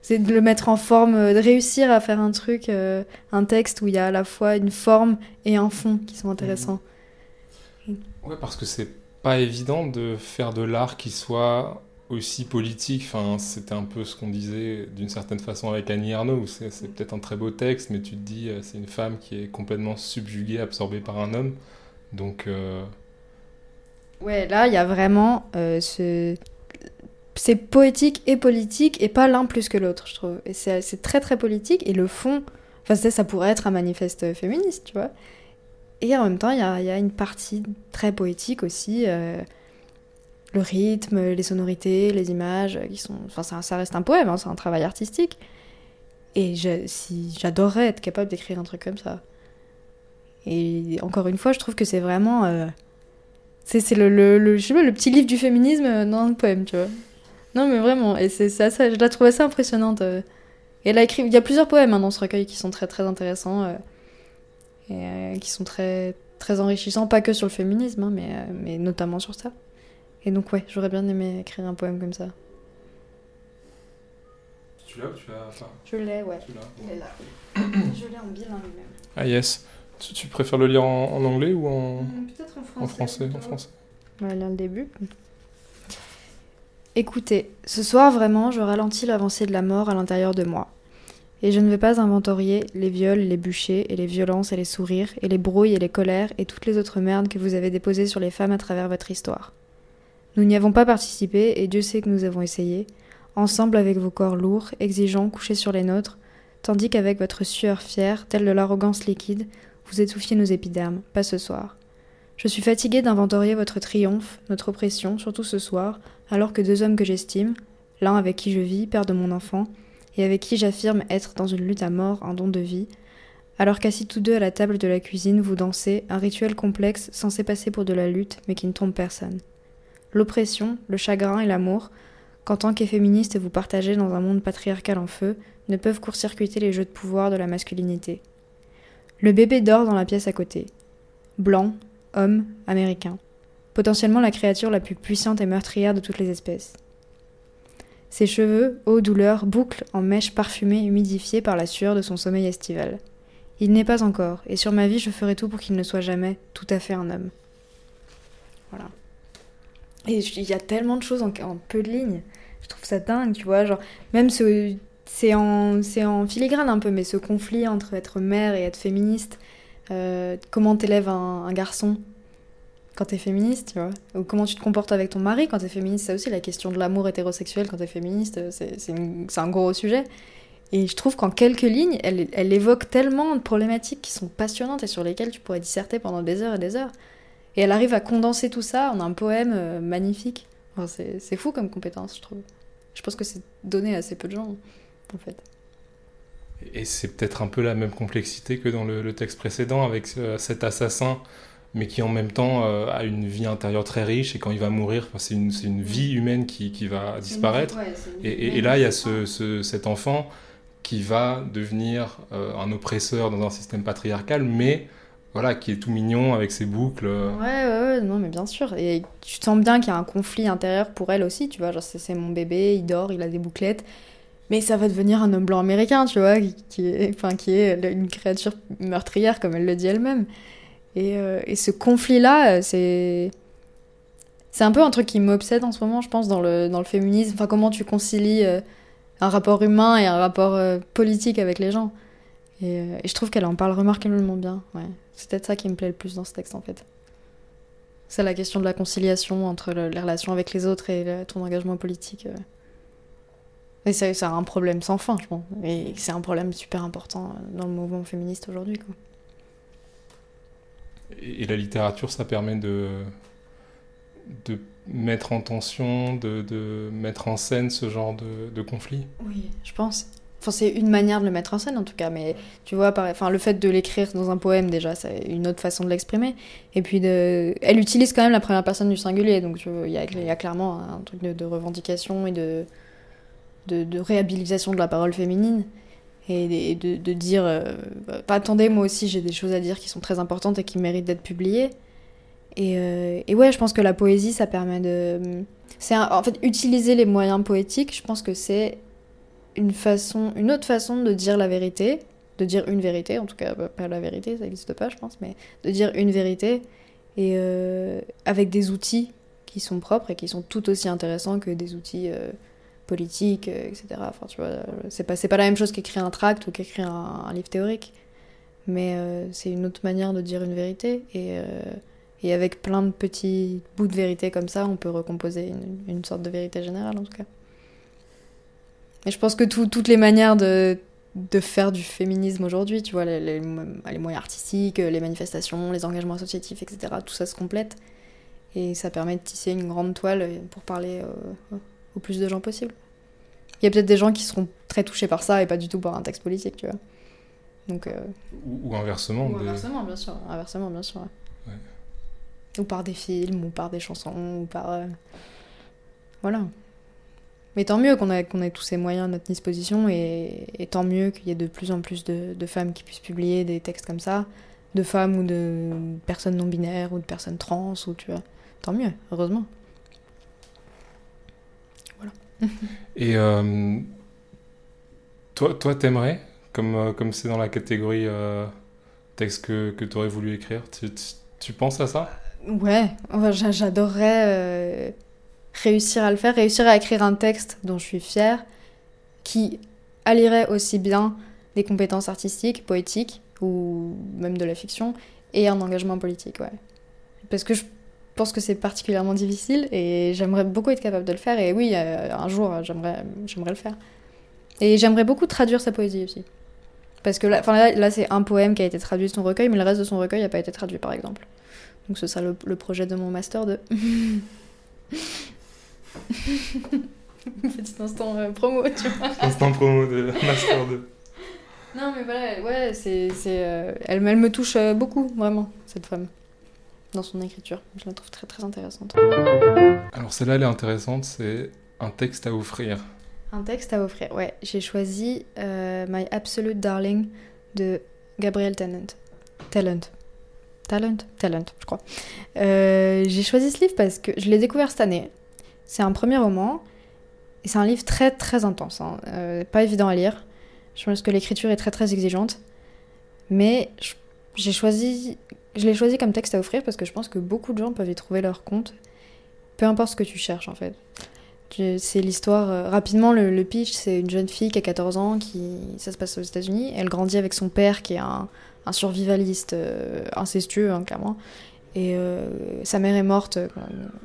C'est de le mettre en forme, de réussir à faire un truc, euh, un texte où il y a à la fois une forme et un fond qui sont intéressants. Ouais, parce que c'est pas évident de faire de l'art qui soit aussi politique. Enfin, c'était un peu ce qu'on disait d'une certaine façon avec Annie Arnaud. C'est peut-être un très beau texte, mais tu te dis, euh, c'est une femme qui est complètement subjuguée, absorbée par un homme. Donc. Euh... Ouais, là, il y a vraiment euh, ce. C'est poétique et politique, et pas l'un plus que l'autre, je trouve. Et c'est très très politique, et le fond. Enfin, ça pourrait être un manifeste féministe, tu vois. Et en même temps, il y a, une partie très poétique aussi. Le rythme, les sonorités, les images, qui sont, enfin ça, ça reste un poème, hein, c'est un travail artistique. Et si j'adorerais être capable d'écrire un truc comme ça. Et encore une fois, je trouve que c'est vraiment, euh, c'est le, le, le, je sais pas, le petit livre du féminisme dans un poème, tu vois. Non mais vraiment, et c'est ça, ça, je la trouve assez impressionnante. Euh. Et elle a écrit, il y a plusieurs poèmes hein, dans ce recueil qui sont très très intéressants euh, et euh, qui sont très très enrichissants, pas que sur le féminisme, hein, mais, mais notamment sur ça. Et donc, ouais, j'aurais bien aimé écrire un poème comme ça. Tu l'as ou tu l'as enfin... Je l'ai, ouais. Tu l'as Il est là. je l'ai en bilingue même. Ah, yes. Tu, tu préfères le lire en, en anglais ou en. Peut-être en français. En français, en français. On va lire le début. Écoutez, ce soir vraiment, je ralentis l'avancée de la mort à l'intérieur de moi. Et je ne vais pas inventorier les viols, les bûchers, et les violences et les sourires, et les brouilles et les colères, et toutes les autres merdes que vous avez déposées sur les femmes à travers votre histoire. Nous n'y avons pas participé, et Dieu sait que nous avons essayé, ensemble avec vos corps lourds, exigeants, couchés sur les nôtres, tandis qu'avec votre sueur fière, telle de l'arrogance liquide, vous étouffiez nos épidermes, pas ce soir. Je suis fatiguée d'inventorier votre triomphe, notre oppression, surtout ce soir, alors que deux hommes que j'estime, l'un avec qui je vis, père de mon enfant, et avec qui j'affirme être dans une lutte à mort, un don de vie, alors qu'assis tous deux à la table de la cuisine, vous dansez, un rituel complexe censé passer pour de la lutte, mais qui ne trompe personne. L'oppression, le chagrin et l'amour, qu'en tant qu'efféministe vous partagez dans un monde patriarcal en feu, ne peuvent court-circuiter les jeux de pouvoir de la masculinité. Le bébé dort dans la pièce à côté. Blanc, homme, américain. Potentiellement la créature la plus puissante et meurtrière de toutes les espèces. Ses cheveux, ô douleur, bouclent en mèches parfumées humidifiées par la sueur de son sommeil estival. Il n'est pas encore, et sur ma vie je ferai tout pour qu'il ne soit jamais tout à fait un homme. Voilà. Et il y a tellement de choses en, peu de lignes. Je trouve ça dingue, tu vois. Genre, même ce. C'est en, en filigrane un peu, mais ce conflit entre être mère et être féministe, euh, comment t'élèves un, garçon quand t'es féministe, tu vois? Ou comment tu te comportes avec ton mari quand t'es féministe, c'est aussi la question de l'amour hétérosexuel quand t'es féministe, c'est un gros sujet. Et je trouve qu'en quelques lignes, elle, elle, évoque tellement de problématiques qui sont passionnantes et sur lesquelles tu pourrais disserter pendant des heures et des heures. Et elle arrive à condenser tout ça en un poème euh, magnifique. c'est fou comme compétence, je trouve. Je pense que c'est donné à assez peu de gens, en fait. Et c'est peut-être un peu la même complexité que dans le, texte précédent, avec euh, cet assassin, mais qui en même temps euh, a une vie intérieure très riche, et quand il va mourir, c'est une, une, vie humaine qui, qui va disparaître. et, et, là, il y a ce, ce, cet enfant qui va devenir euh, un oppresseur dans un système patriarcal, mais voilà, qui est tout mignon avec ses boucles. Ouais, ouais, ouais, non, mais bien sûr. Et tu sens bien qu'il y a un conflit intérieur pour elle aussi, tu vois. Genre, c'est mon bébé, il dort, il a des bouclettes mais ça va devenir un homme blanc américain, tu vois, qui, est, enfin, qui est une créature meurtrière, comme elle le dit elle-même. Et, euh, et, ce conflit-là, c'est. C'est un peu un truc qui m'obsède en ce moment, je pense, dans le, dans le féminisme. Enfin, comment tu concilies euh, un rapport humain et un rapport euh, politique avec les gens. Et, et je trouve qu'elle en parle remarquablement bien. Ouais. C'est peut-être ça qui me plaît le plus dans ce texte, en fait. C'est la question de la conciliation entre les relations avec les autres et ton engagement politique. Et c'est un problème sans fin, je pense. Et c'est un problème super important dans le mouvement féministe aujourd'hui. Et, la littérature, ça permet de, de mettre en tension, de, de mettre en scène ce genre de, de conflit? Oui, je pense. Enfin, c'est une manière de le mettre en scène en tout cas, mais tu vois, enfin, le fait de l'écrire dans un poème déjà, c'est une autre façon de l'exprimer. Et puis, elle utilise quand même la première personne du singulier, donc il y, a clairement un truc de revendication et de, réhabilitation de la parole féminine et de, de dire euh, bah, attendez moi aussi j'ai des choses à dire qui sont très importantes et qui méritent d'être publiées et, euh, et, ouais je pense que la poésie ça permet de c'est en fait utiliser les moyens poétiques je pense que c'est une façon une autre façon de dire la vérité de dire une vérité en tout cas pas la vérité ça n'existe pas je pense mais de dire une vérité et euh, avec des outils qui sont propres et qui sont tout aussi intéressants que des outils politique, euh, etc. Enfin, tu vois, c'est pas, pas la même chose qu'écrire un tract ou qu'écrire un, livre théorique, mais euh, c'est une autre manière de dire une vérité. Et, euh, et, avec plein de petits bouts de vérité comme ça, on peut recomposer une sorte de vérité générale, en tout cas. Et je pense que toutes les manières de, de faire du féminisme aujourd'hui, tu vois, les, les, les, moyens artistiques, les manifestations, les engagements associatifs, etc., tout ça se complète. Et ça permet de tisser une grande toile pour parler au plus de gens possible. Il y a peut-être des gens qui seront très touchés par ça et pas du tout par un texte politique, tu vois. Donc, euh, ou, inversement. Ou inversement, bien sûr. Inversement, bien sûr. Ou par des films, ou par des chansons, ou par. Euh, voilà. Mais tant mieux qu'on ait, qu'on ait tous ces moyens à notre disposition, et, et tant mieux qu'il y ait de plus en plus de, de, femmes qui puissent publier des textes comme ça, de femmes ou de personnes non binaires, ou de personnes trans, ou tu vois. Tant mieux, heureusement. Et euh, toi, toi, t'aimerais, comme euh, comme c'est dans la catégorie euh, texte que, que tu aurais voulu écrire, tu, tu, penses à ça? Ouais, j'adorerais réussir à le faire, réussir à écrire un texte dont je suis fière, qui allierait aussi bien des compétences artistiques, poétiques, ou même de la fiction, et un engagement politique, ouais. Parce que je pense que c'est particulièrement difficile, et j'aimerais beaucoup être capable de le faire, et oui, euh, un jour, j'aimerais, j'aimerais le faire. Et j'aimerais beaucoup traduire sa poésie aussi. Parce que là, là, c'est un poème qui a été traduit de son recueil, mais le reste de son recueil n'a pas été traduit, par exemple. Donc ce sera le, le projet de mon master de... Petit instant euh, promo, tu vois. Instant promo de Master 2. Non, mais voilà, ouais, c'est. Euh, elle, elle, me touche euh, beaucoup, vraiment, cette femme, dans son écriture. Je la trouve très, très intéressante. Alors, celle-là, elle est intéressante, c'est un texte à offrir. Un texte à offrir, ouais. J'ai choisi My Absolute Darling de Gabriel Tennant. Talent. Talent? Talent, je crois. J'ai choisi ce livre parce que je l'ai découvert cette année. C'est un premier roman. Et c'est un livre très très intense, hein. euh, pas évident à lire. Je pense que l'écriture est très très exigeante. Mais j'ai choisi, je l'ai choisi comme texte à offrir parce que je pense que beaucoup de gens peuvent y trouver leur compte. Peu importe ce que tu cherches en fait. C'est l'histoire. Euh, rapidement, le, pitch, c'est une jeune fille qui a 14 ans, qui ça se passe aux États-Unis. Elle grandit avec son père qui est un, un survivaliste euh, incestueux, hein, clairement. Et sa mère est morte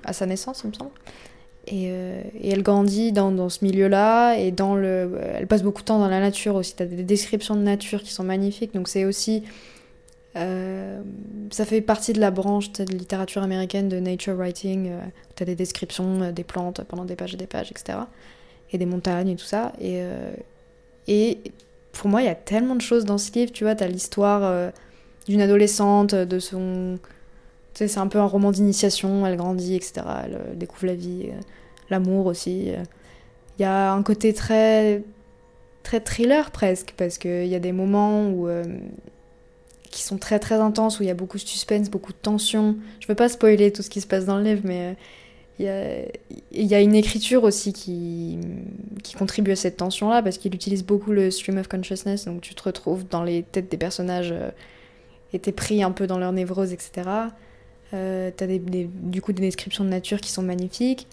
à sa naissance, il me semble. Euh, et, elle grandit dans, ce milieu-là et dans le, elle passe beaucoup de temps dans la nature aussi. Tu as des descriptions de nature qui sont magnifiques. Donc c'est aussi, euh, ça fait partie de la branche de littérature américaine de nature writing. Euh, tu as des descriptions des plantes pendant des pages et des pages, etc. Et des montagnes et tout ça. Et, et pour moi, il y a tellement de choses dans ce livre. Tu vois, tu as l'histoire d'une adolescente, de son c'est un peu un roman d'initiation, elle grandit, etc. Elle découvre la vie l'amour aussi. Il y a un côté très, très thriller presque, parce qu'il y a des moments où, euh, qui sont très très intenses, où il y a beaucoup de suspense, beaucoup de tension. Je ne veux pas spoiler tout ce qui se passe dans le livre, mais euh, il y, a, une écriture aussi qui, qui contribue à cette tension-là, parce qu'il utilise beaucoup le stream of consciousness, donc tu te retrouves dans les têtes des personnages euh, et t'es pris un peu dans leur névrose, etc. Euh, t'as du coup des descriptions de nature qui sont magnifiques.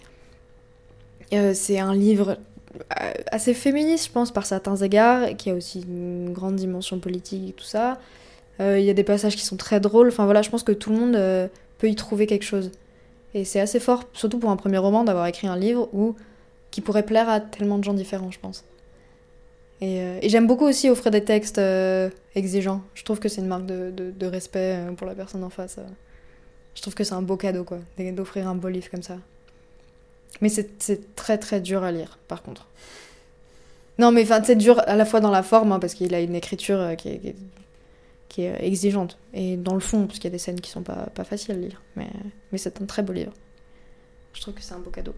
Euh, c'est un livre euh, assez féministe, je pense, par certains égards, qui a aussi une grande dimension politique et tout ça. Euh, il y a des passages qui sont très drôles. Enfin voilà, je pense que tout le monde peut y trouver quelque chose. Et c'est assez fort, surtout pour un premier roman, d'avoir écrit un livre qui pourrait plaire à tellement de gens différents, je pense. Et, j'aime beaucoup aussi offrir des textes exigeants. Je trouve que c'est une marque de, respect pour la personne en face. Je trouve que c'est un beau cadeau, quoi, d'offrir un beau livre comme ça. Mais c'est très très dur à lire, par contre. Non, mais enfin, c'est dur à la fois dans la forme, hein, parce qu'il a une écriture euh, qui est, est, exigeante, et dans le fond, parce qu'il y a des scènes qui sont pas, faciles à lire. Mais c'est un très beau livre. Je trouve que c'est un beau cadeau.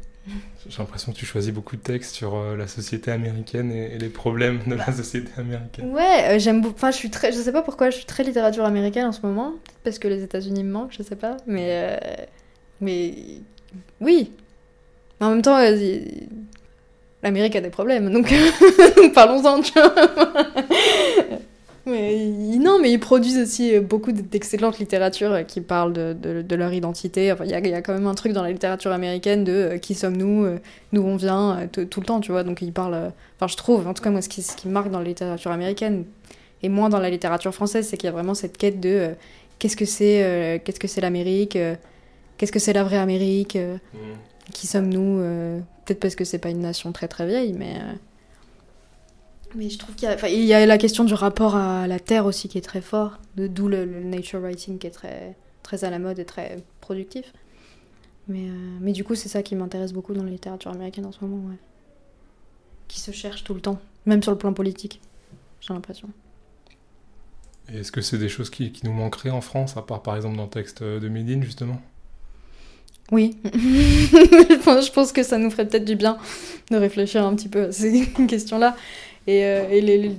J'ai l'impression que tu choisis beaucoup de textes sur euh, la société américaine et, les problèmes de la bah. société américaine. Ouais, euh, j'aime beaucoup. Enfin, je suis très. Je sais pas pourquoi je suis très littérature américaine en ce moment. Parce que les États-Unis me manquent, je sais pas. Mais. Mais. Oui, mais en même temps, euh, l'Amérique a des problèmes, donc parlons-en, tu vois. Mais, non, mais ils produisent aussi beaucoup d'excellentes littératures euh, qui parlent de, de, leur identité. Enfin, il y a, y a, quand même un truc dans la littérature américaine de euh, qui sommes-nous, d'où on vient, tout le temps, tu vois. Donc ils parlent. Enfin, je trouve, en tout cas, moi, ce qui, ce qui marque dans la littérature américaine et moins dans la littérature française, c'est qu'il y a vraiment cette quête de qu'est-ce que c'est qu'est-ce que c'est l'Amérique, qu'est-ce que c'est la vraie Amérique. Mmh. Qui sommes-nous euh, Peut-être parce que c'est pas une nation très très vieille, mais. Mais je trouve qu'il y, a... il y a la question du rapport à la terre aussi qui est très fort, d'où le, nature writing qui est très, très à la mode et très productif. Mais, euh, mais du coup, c'est ça qui m'intéresse beaucoup dans la littérature américaine en ce moment, ouais. Qui se cherche tout le temps, même sur le plan politique, j'ai l'impression. Est-ce que c'est des choses qui, qui, nous manqueraient en France, à part par exemple dans le texte de Médine, justement? Oui, je pense que ça nous ferait peut-être du bien de réfléchir un petit peu à ces questions-là. Et, euh,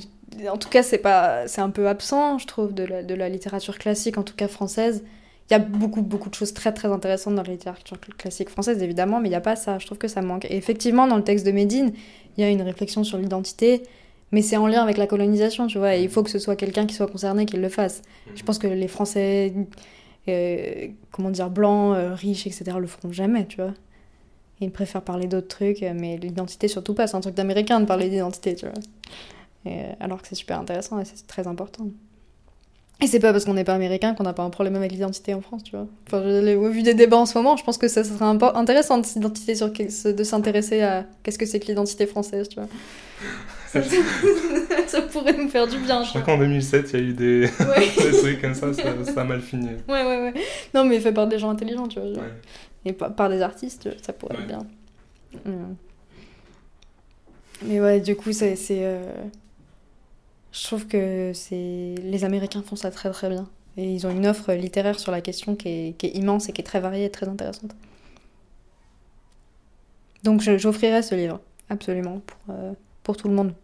en tout cas, c'est pas, c'est un peu absent, je trouve, de la, littérature classique, en tout cas française. Il y a beaucoup, beaucoup de choses très, très intéressantes dans la littérature classique française, évidemment, mais il n'y a pas ça. Je trouve que ça manque. Et effectivement, dans le texte de Médine, il y a une réflexion sur l'identité, mais c'est en lien avec la colonisation, tu vois. Et il faut que ce soit quelqu'un qui soit concerné qui le fasse. Je pense que les Français euh, comment dire, blancs, euh, riches, etc., le feront jamais, tu vois. Ils préfèrent parler d'autres trucs, mais l'identité surtout pas. C'est un truc d'américain de parler d'identité, tu vois. Et, alors que c'est super intéressant et c'est très important. Et c'est pas parce qu'on n'est pas américain qu'on n'a pas un problème avec l'identité en France, tu vois. Enfin, vu des débats en ce moment, je pense que ça serait intéressant de s'identifier sur de s'intéresser à qu'est-ce que c'est que l'identité française, tu vois. ça, pourrait nous faire du bien. Je, crois qu'en 2007, il y a eu des... des, trucs comme ça, ça, a mal fini. Ouais, ouais, ouais. Non, mais fait par des gens intelligents, tu vois. Et par, des artistes, ça pourrait être bien. Mais ouais, du coup, c'est. Euh, je trouve que c'est les Américains font ça très très bien. Et ils ont une offre littéraire sur la question qui est, qui est immense et qui est très variée et très intéressante. Donc j'offrirai ce livre, absolument, pour, euh, pour tout le monde,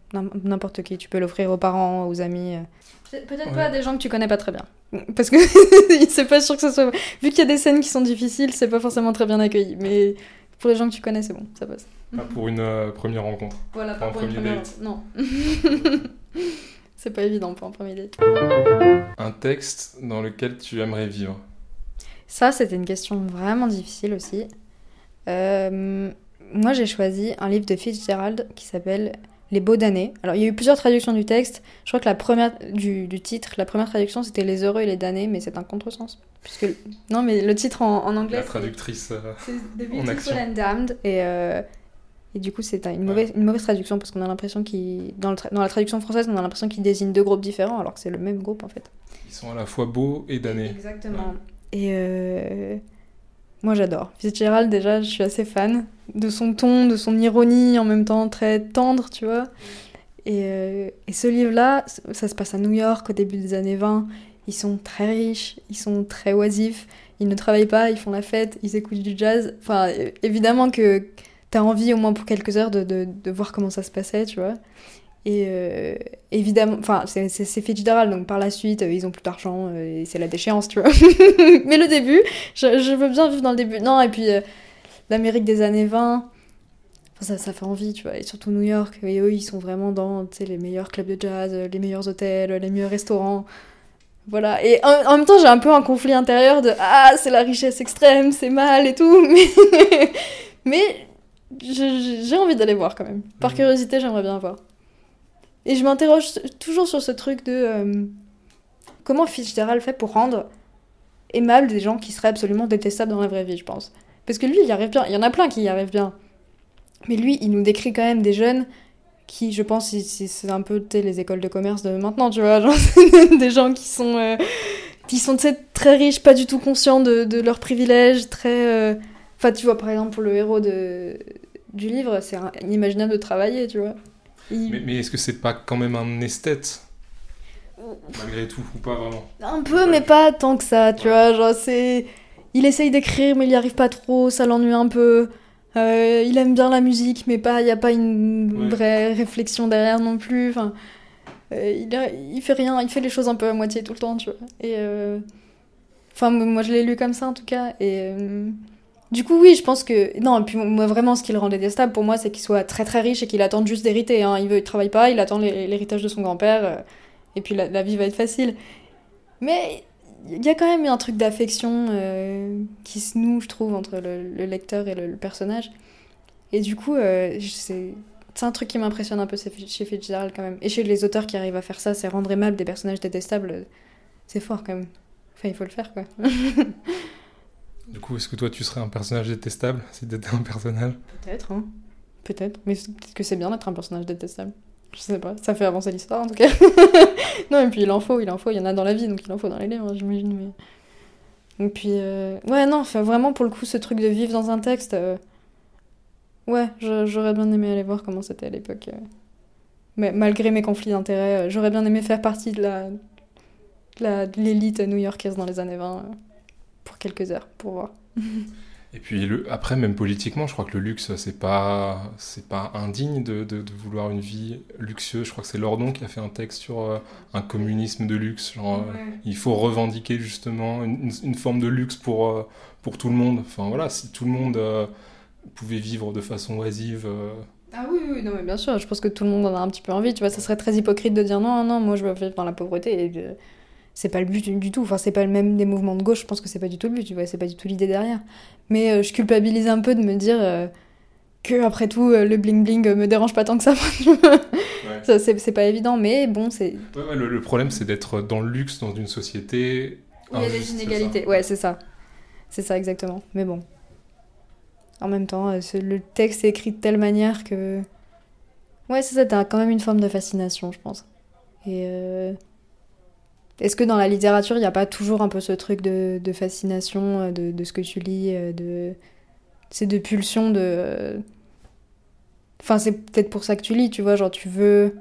n'importe qui. Tu peux l'offrir aux parents, aux amis. Euh. Peut-être pas à des gens que tu connais pas très bien. Parce que c'est pas sûr que ce soit. Vu qu'il y a des scènes qui sont difficiles, c'est pas forcément très bien accueilli. Mais pour les gens que tu connais, c'est bon, ça passe. Pas pour une euh, première rencontre. Voilà, pas pour, une première rencontre. Non. C'est pas évident pour un premier date. Un texte dans lequel tu aimerais vivre Ça, c'était une question vraiment difficile aussi. Euh, moi, j'ai choisi un livre de Fitzgerald qui s'appelle Les Beaux damnés. Alors, il y a eu plusieurs traductions du texte. Je crois que la première du, titre, la première traduction, c'était Les heureux et les damnés, mais c'est un contresens. Puisque non, mais le titre en, anglais. La traductrice. C'est The Beautiful and Damned et euh, et du coup, c'est une mauvaise, une mauvaise traduction parce qu'on a l'impression qu'il. Dans, dans, la traduction française, on a l'impression qu'il désigne deux groupes différents alors que c'est le même groupe en fait. Ils sont à la fois beaux et damnés. Exactement. Et euh... moi j'adore. Fitzgerald, déjà, je suis assez fan de son ton, de son ironie en même temps très tendre, tu vois. Et, euh... et ce livre-là, ça se passe à New York au début des années 20. Ils sont très riches, ils sont très oisifs, ils ne travaillent pas, ils font la fête, ils écoutent du jazz. Enfin, évidemment que t'as envie au moins pour quelques heures de, de, de, voir comment ça se passait, tu vois. Et euh, évidemment, enfin, c'est Fitzgerald, donc par la suite, euh, ils ont plus d'argent euh, et c'est la déchéance, tu vois. Mais le début, je, je, veux bien vivre dans le début. Non, et puis l'Amérique des années 20, ça, ça fait envie, tu vois. Et surtout New York, et eux, ils sont vraiment dans les meilleurs clubs de jazz, les meilleurs hôtels, les meilleurs restaurants. Voilà. Et en, en même temps, j'ai un peu un conflit intérieur de Ah, c'est la richesse extrême, c'est mal et tout. Mais, mais j'ai envie d'aller voir quand même. Par mhm. curiosité, j'aimerais bien voir. Et je m'interroge toujours sur ce truc de euh, comment Fitzgerald fait pour rendre aimable des gens qui seraient absolument détestables dans la vraie vie, je pense. Parce que lui, il y en a plein qui y arrivent bien. Mais lui, il nous décrit quand même des jeunes qui, je pense, c'est un peu les écoles de commerce de maintenant, tu vois. Des gens qui sont, euh, qui sont très riches, pas du tout conscients de, de leurs privilèges, très. Euh, enfin, tu vois, par exemple, pour le héros du livre, c'est inimaginable de travailler, tu vois. Mais, est-ce que c'est pas quand même un esthète Malgré tout, ou pas vraiment? Un peu, mais pas tant que ça, tu vois. Genre, c'est. Il essaye d'écrire, mais il n'y arrive pas trop, ça l'ennuie un peu. Euh, il aime bien la musique, mais pas, il n'y a pas une vraie réflexion derrière non plus. Enfin, euh, il, il fait rien, il fait les choses un peu à moitié tout le temps, tu vois. Et. Euh, enfin, moi, je l'ai lu comme ça, en tout cas. Et. Du coup, oui, je pense que. Non, et puis moi, vraiment, ce qui le rend détestable pour moi, c'est qu'il soit très très riche et qu'il attende juste d'hériter. Hein. Il il travaille pas, il attend l'héritage de son grand-père, euh, et puis la, vie va être facile. Mais il y a quand même un truc d'affection euh, qui se noue, je trouve, entre le, lecteur et le, personnage. Et du coup, euh, c'est. un truc qui m'impressionne un peu chez Fitzgerald quand même. Et chez les auteurs qui arrivent à faire ça, c'est rendre aimable des personnages détestables. C'est fort quand même. Enfin, il faut le faire quoi. Du coup, est-ce que toi, tu serais un personnage détestable si tu étais un personnage? Peut-être, hein. Peut-être. Mais peut-être que c'est bien d'être un personnage détestable. Je sais pas. Ça fait avancer l'histoire, en tout cas. non, et puis il en faut, il en faut. Il y en a dans la vie, donc il en faut dans les livres, j'imagine. Mais... Et puis, euh... ouais, non, vraiment, pour le coup, ce truc de vivre dans un texte... Euh... Ouais, j'aurais bien aimé aller voir comment c'était à l'époque. Euh. Mais malgré mes conflits d'intérêts, j'aurais bien aimé faire partie de la de l'élite new-yorkaise dans les années 20 pour quelques heures pour voir. Et puis le, après, même politiquement, je crois que le luxe, c'est pas, c'est pas indigne de, de, vouloir une vie luxueuse. Je crois que c'est Lordon qui a fait un texte sur euh, un communisme de luxe. Genre, euh, il faut revendiquer justement une, une, forme de luxe pour, euh, pour tout le monde. Enfin voilà, si tout le monde pouvait vivre de façon oisive. Ah oui, oui, non, mais bien sûr, je pense que tout le monde en a un petit peu envie. Tu vois, ça serait très hypocrite de dire non, non, moi je veux vivre dans la pauvreté. Et, c'est pas le but du tout. Enfin, c'est pas le même des mouvements de gauche, je pense que c'est pas du tout le but, tu vois, c'est pas du tout l'idée derrière. Mais euh, je culpabilise un peu de me dire, euh, que après tout, le bling bling me dérange pas tant que ça. ça c'est pas évident, mais bon, c'est. le, problème, c'est d'être dans le luxe dans une société. Où il y a des inégalités. Ouais, c'est ça. C'est ça, exactement. Mais bon. En même temps, le texte est écrit de telle manière que. Ouais, c'est ça, t'as quand même une forme de fascination, je pense. Et. Est-ce que dans la littérature, il n'y a pas toujours un peu ce truc de, fascination euh, de, ce que tu lis, euh, de, c'est de pulsion de. Enfin, c'est peut-être pour ça que tu lis, tu vois, genre tu veux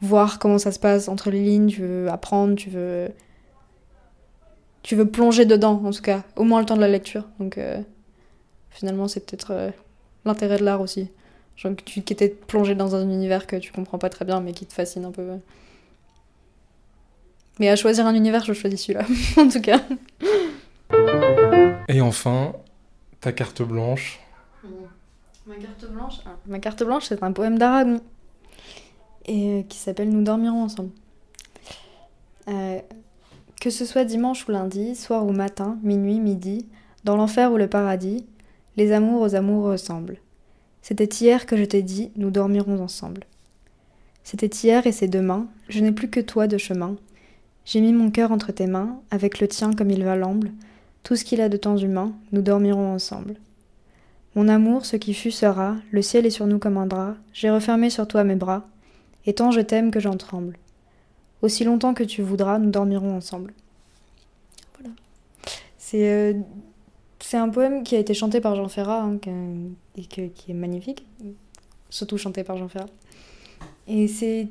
voir comment ça se passe entre les lignes, tu veux apprendre, tu veux. Tu veux plonger dedans, en tout cas, au moins le temps de la lecture. Donc, euh, finalement, c'est peut-être l'intérêt de l'art aussi. Genre que tu qui plongé dans un univers que tu comprends pas très bien, mais qui te fascine un peu. Mais à choisir un univers, je choisis celui-là, en tout cas. Et enfin, ta carte blanche. Ma carte blanche, ah, ma carte blanche, c'est un poème d'Aragon et euh, qui s'appelle Nous dormirons ensemble. Euh, que ce soit dimanche ou lundi, soir ou matin, minuit, midi, dans l'enfer ou le paradis, les amours aux amours ressemblent. C'était hier que je t'ai dit, nous dormirons ensemble. C'était hier et c'est demain, je n'ai plus que toi de chemin, j'ai mis mon cœur entre tes mains, avec le tien comme il va l'amble, tout ce qu'il a de temps humain, nous dormirons ensemble. Mon amour, ce qui fut sera, le ciel est sur nous comme un drap, j'ai refermé sur toi mes bras, et tant je t'aime que j'en tremble. Aussi longtemps que tu voudras, nous dormirons ensemble. Voilà. C'est euh, un poème qui a été chanté par Jean Ferrat hein, et qui est magnifique, surtout chanté par Jean Ferrat. Et c'est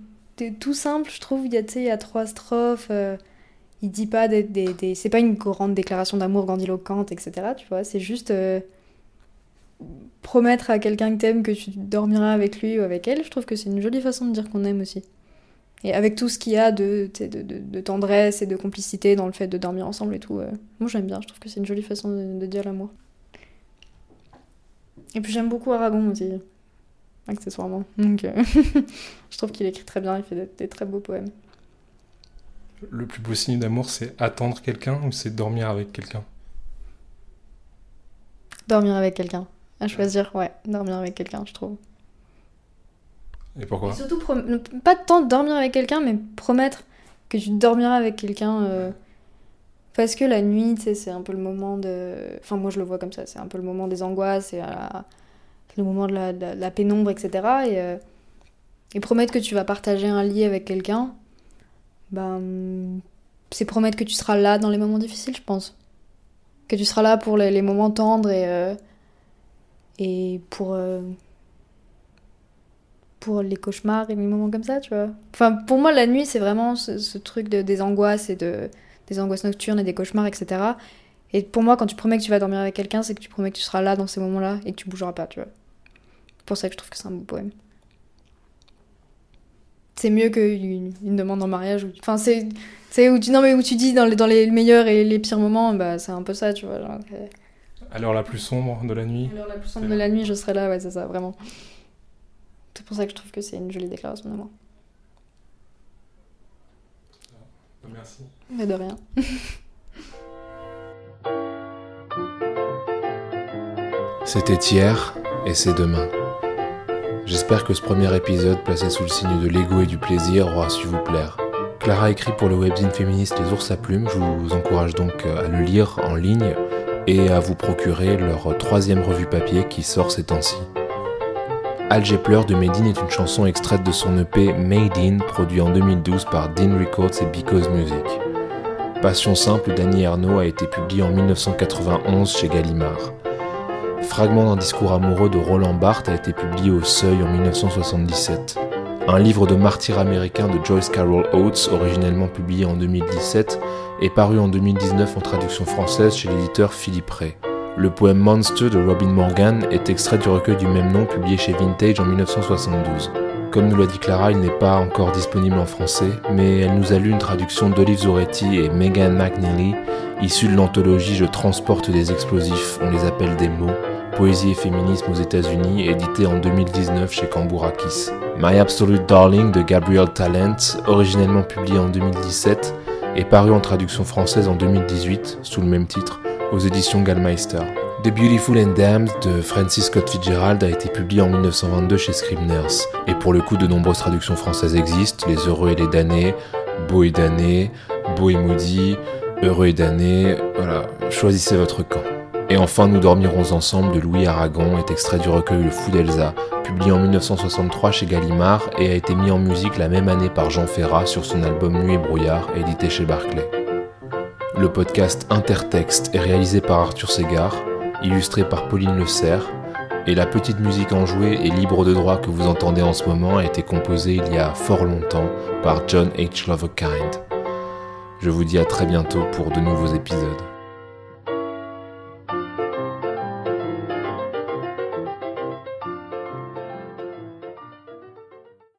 tout simple, je trouve. Il y a, il y a trois strophes. Euh, il dit pas des, des, c'est pas une grande déclaration d'amour grandiloquente, etc. Tu vois, c'est juste euh, promettre à quelqu'un que t'aimes que tu dormiras avec lui ou avec elle. Je trouve que c'est une jolie façon de dire qu'on aime aussi. Et avec tout ce qu'il y a de, de, de, tendresse et de complicité dans le fait de dormir ensemble et tout, euh, moi j'aime bien. Je trouve que c'est une jolie façon de, dire l'amour. Et puis j'aime beaucoup Aragon aussi accessoirement. Donc, euh, je trouve qu'il écrit très bien, il fait des, très beaux poèmes. Le plus beau signe d'amour, c'est attendre quelqu'un ou c'est dormir avec quelqu'un? Dormir avec quelqu'un. À choisir, ouais, dormir avec quelqu'un, je trouve. Et pourquoi? Surtout, pas tant dormir avec quelqu'un, mais promettre que tu dormiras avec quelqu'un. Euh, parce que la nuit, c'est un peu le moment de. Enfin, moi, je le vois comme ça, c'est un peu le moment des angoisses et. À le moment de la, pénombre, etc. Et, euh, et, promettre que tu vas partager un lit avec quelqu'un, ben, c'est promettre que tu seras là dans les moments difficiles, je pense. Que tu seras là pour les, moments tendres et, euh, et pour, euh, pour les cauchemars et les moments comme ça, tu vois. Enfin, pour moi, la nuit, c'est vraiment ce, truc de, des angoisses et de, des angoisses nocturnes et des cauchemars, etc. Et pour moi, quand tu promets que tu vas dormir avec quelqu'un, c'est que tu promets que tu seras là dans ces moments-là et que tu bougeras pas, tu vois pour ça que je trouve que c'est un beau poème. C'est mieux qu'une une demande en mariage. Où, enfin, c'est, c'est où tu non mais où tu dis dans les, dans les meilleurs et les pires moments, bah c'est un peu ça, tu vois. Genre, À l'heure la plus sombre de la nuit. À l'heure la plus sombre de la nuit, je serai là, ouais, c'est ça, vraiment. C'est pour ça que je trouve que c'est une jolie déclaration d'amour. Merci. Mais de rien. C'était hier et c'est demain. J'espère que ce premier épisode, placé sous le signe de l'ego et du plaisir, aura su vous plaire. Clara écrit pour le webzine féministe Les Ours à Plumes, je vous encourage donc à le lire en ligne et à vous procurer leur troisième revue papier qui sort ces temps-ci. Alger pleure de Made est une chanson extraite de son EP Made In, produit en 2012 par Dean Records et Because Music. Passion simple d'Annie Ernaux a été publié en 1991 chez Gallimard. Fragment d'un discours amoureux de Roland Barthes a été publié au Seuil en 1977. Un livre de martyr américain de Joyce Carol Oates, originellement publié en 2017, est paru en 2019 en traduction française chez l'éditeur Philippe Ray. Le poème Monster de Robin Morgan est extrait du recueil du même nom publié chez Vintage en 1972. Comme nous l'a dit Clara, il n'est pas encore disponible en français, mais elle nous a lu une traduction d'Olive Zoretti et Megan McNeely, issue de l'anthologie Je transporte des explosifs, on les appelle des mots, Poésie et féminisme aux États-Unis, édité en 2019 chez Cambourakis. My Absolute Darling de Gabriel Talent, originellement publié en 2017, est paru en traduction française en 2018 sous le même titre aux éditions Gallmeister. The Beautiful and Damned de Francis Scott Fitzgerald a été publié en 1922 chez Scribners. Et pour le coup, de nombreuses traductions françaises existent Les Heureux et les Damnés, Beau et Damné, Beau et Maudit, Heureux et Damné. Voilà, choisissez votre camp. Et enfin, Nous dormirons ensemble de Louis Aragon est extrait du recueil Le Fou d'Elsa, publié en 1963 chez Gallimard et a été mis en musique la même année par Jean Ferrat sur son album Nuit et brouillard, édité chez Barclay. Le podcast Intertexte est réalisé par Arthur Segar illustré par Pauline Le Serre, et la petite musique enjouée et libre de droit que vous entendez en ce moment a été composée il y a fort longtemps par John H. Loverkind. Je vous dis à très bientôt pour de nouveaux épisodes.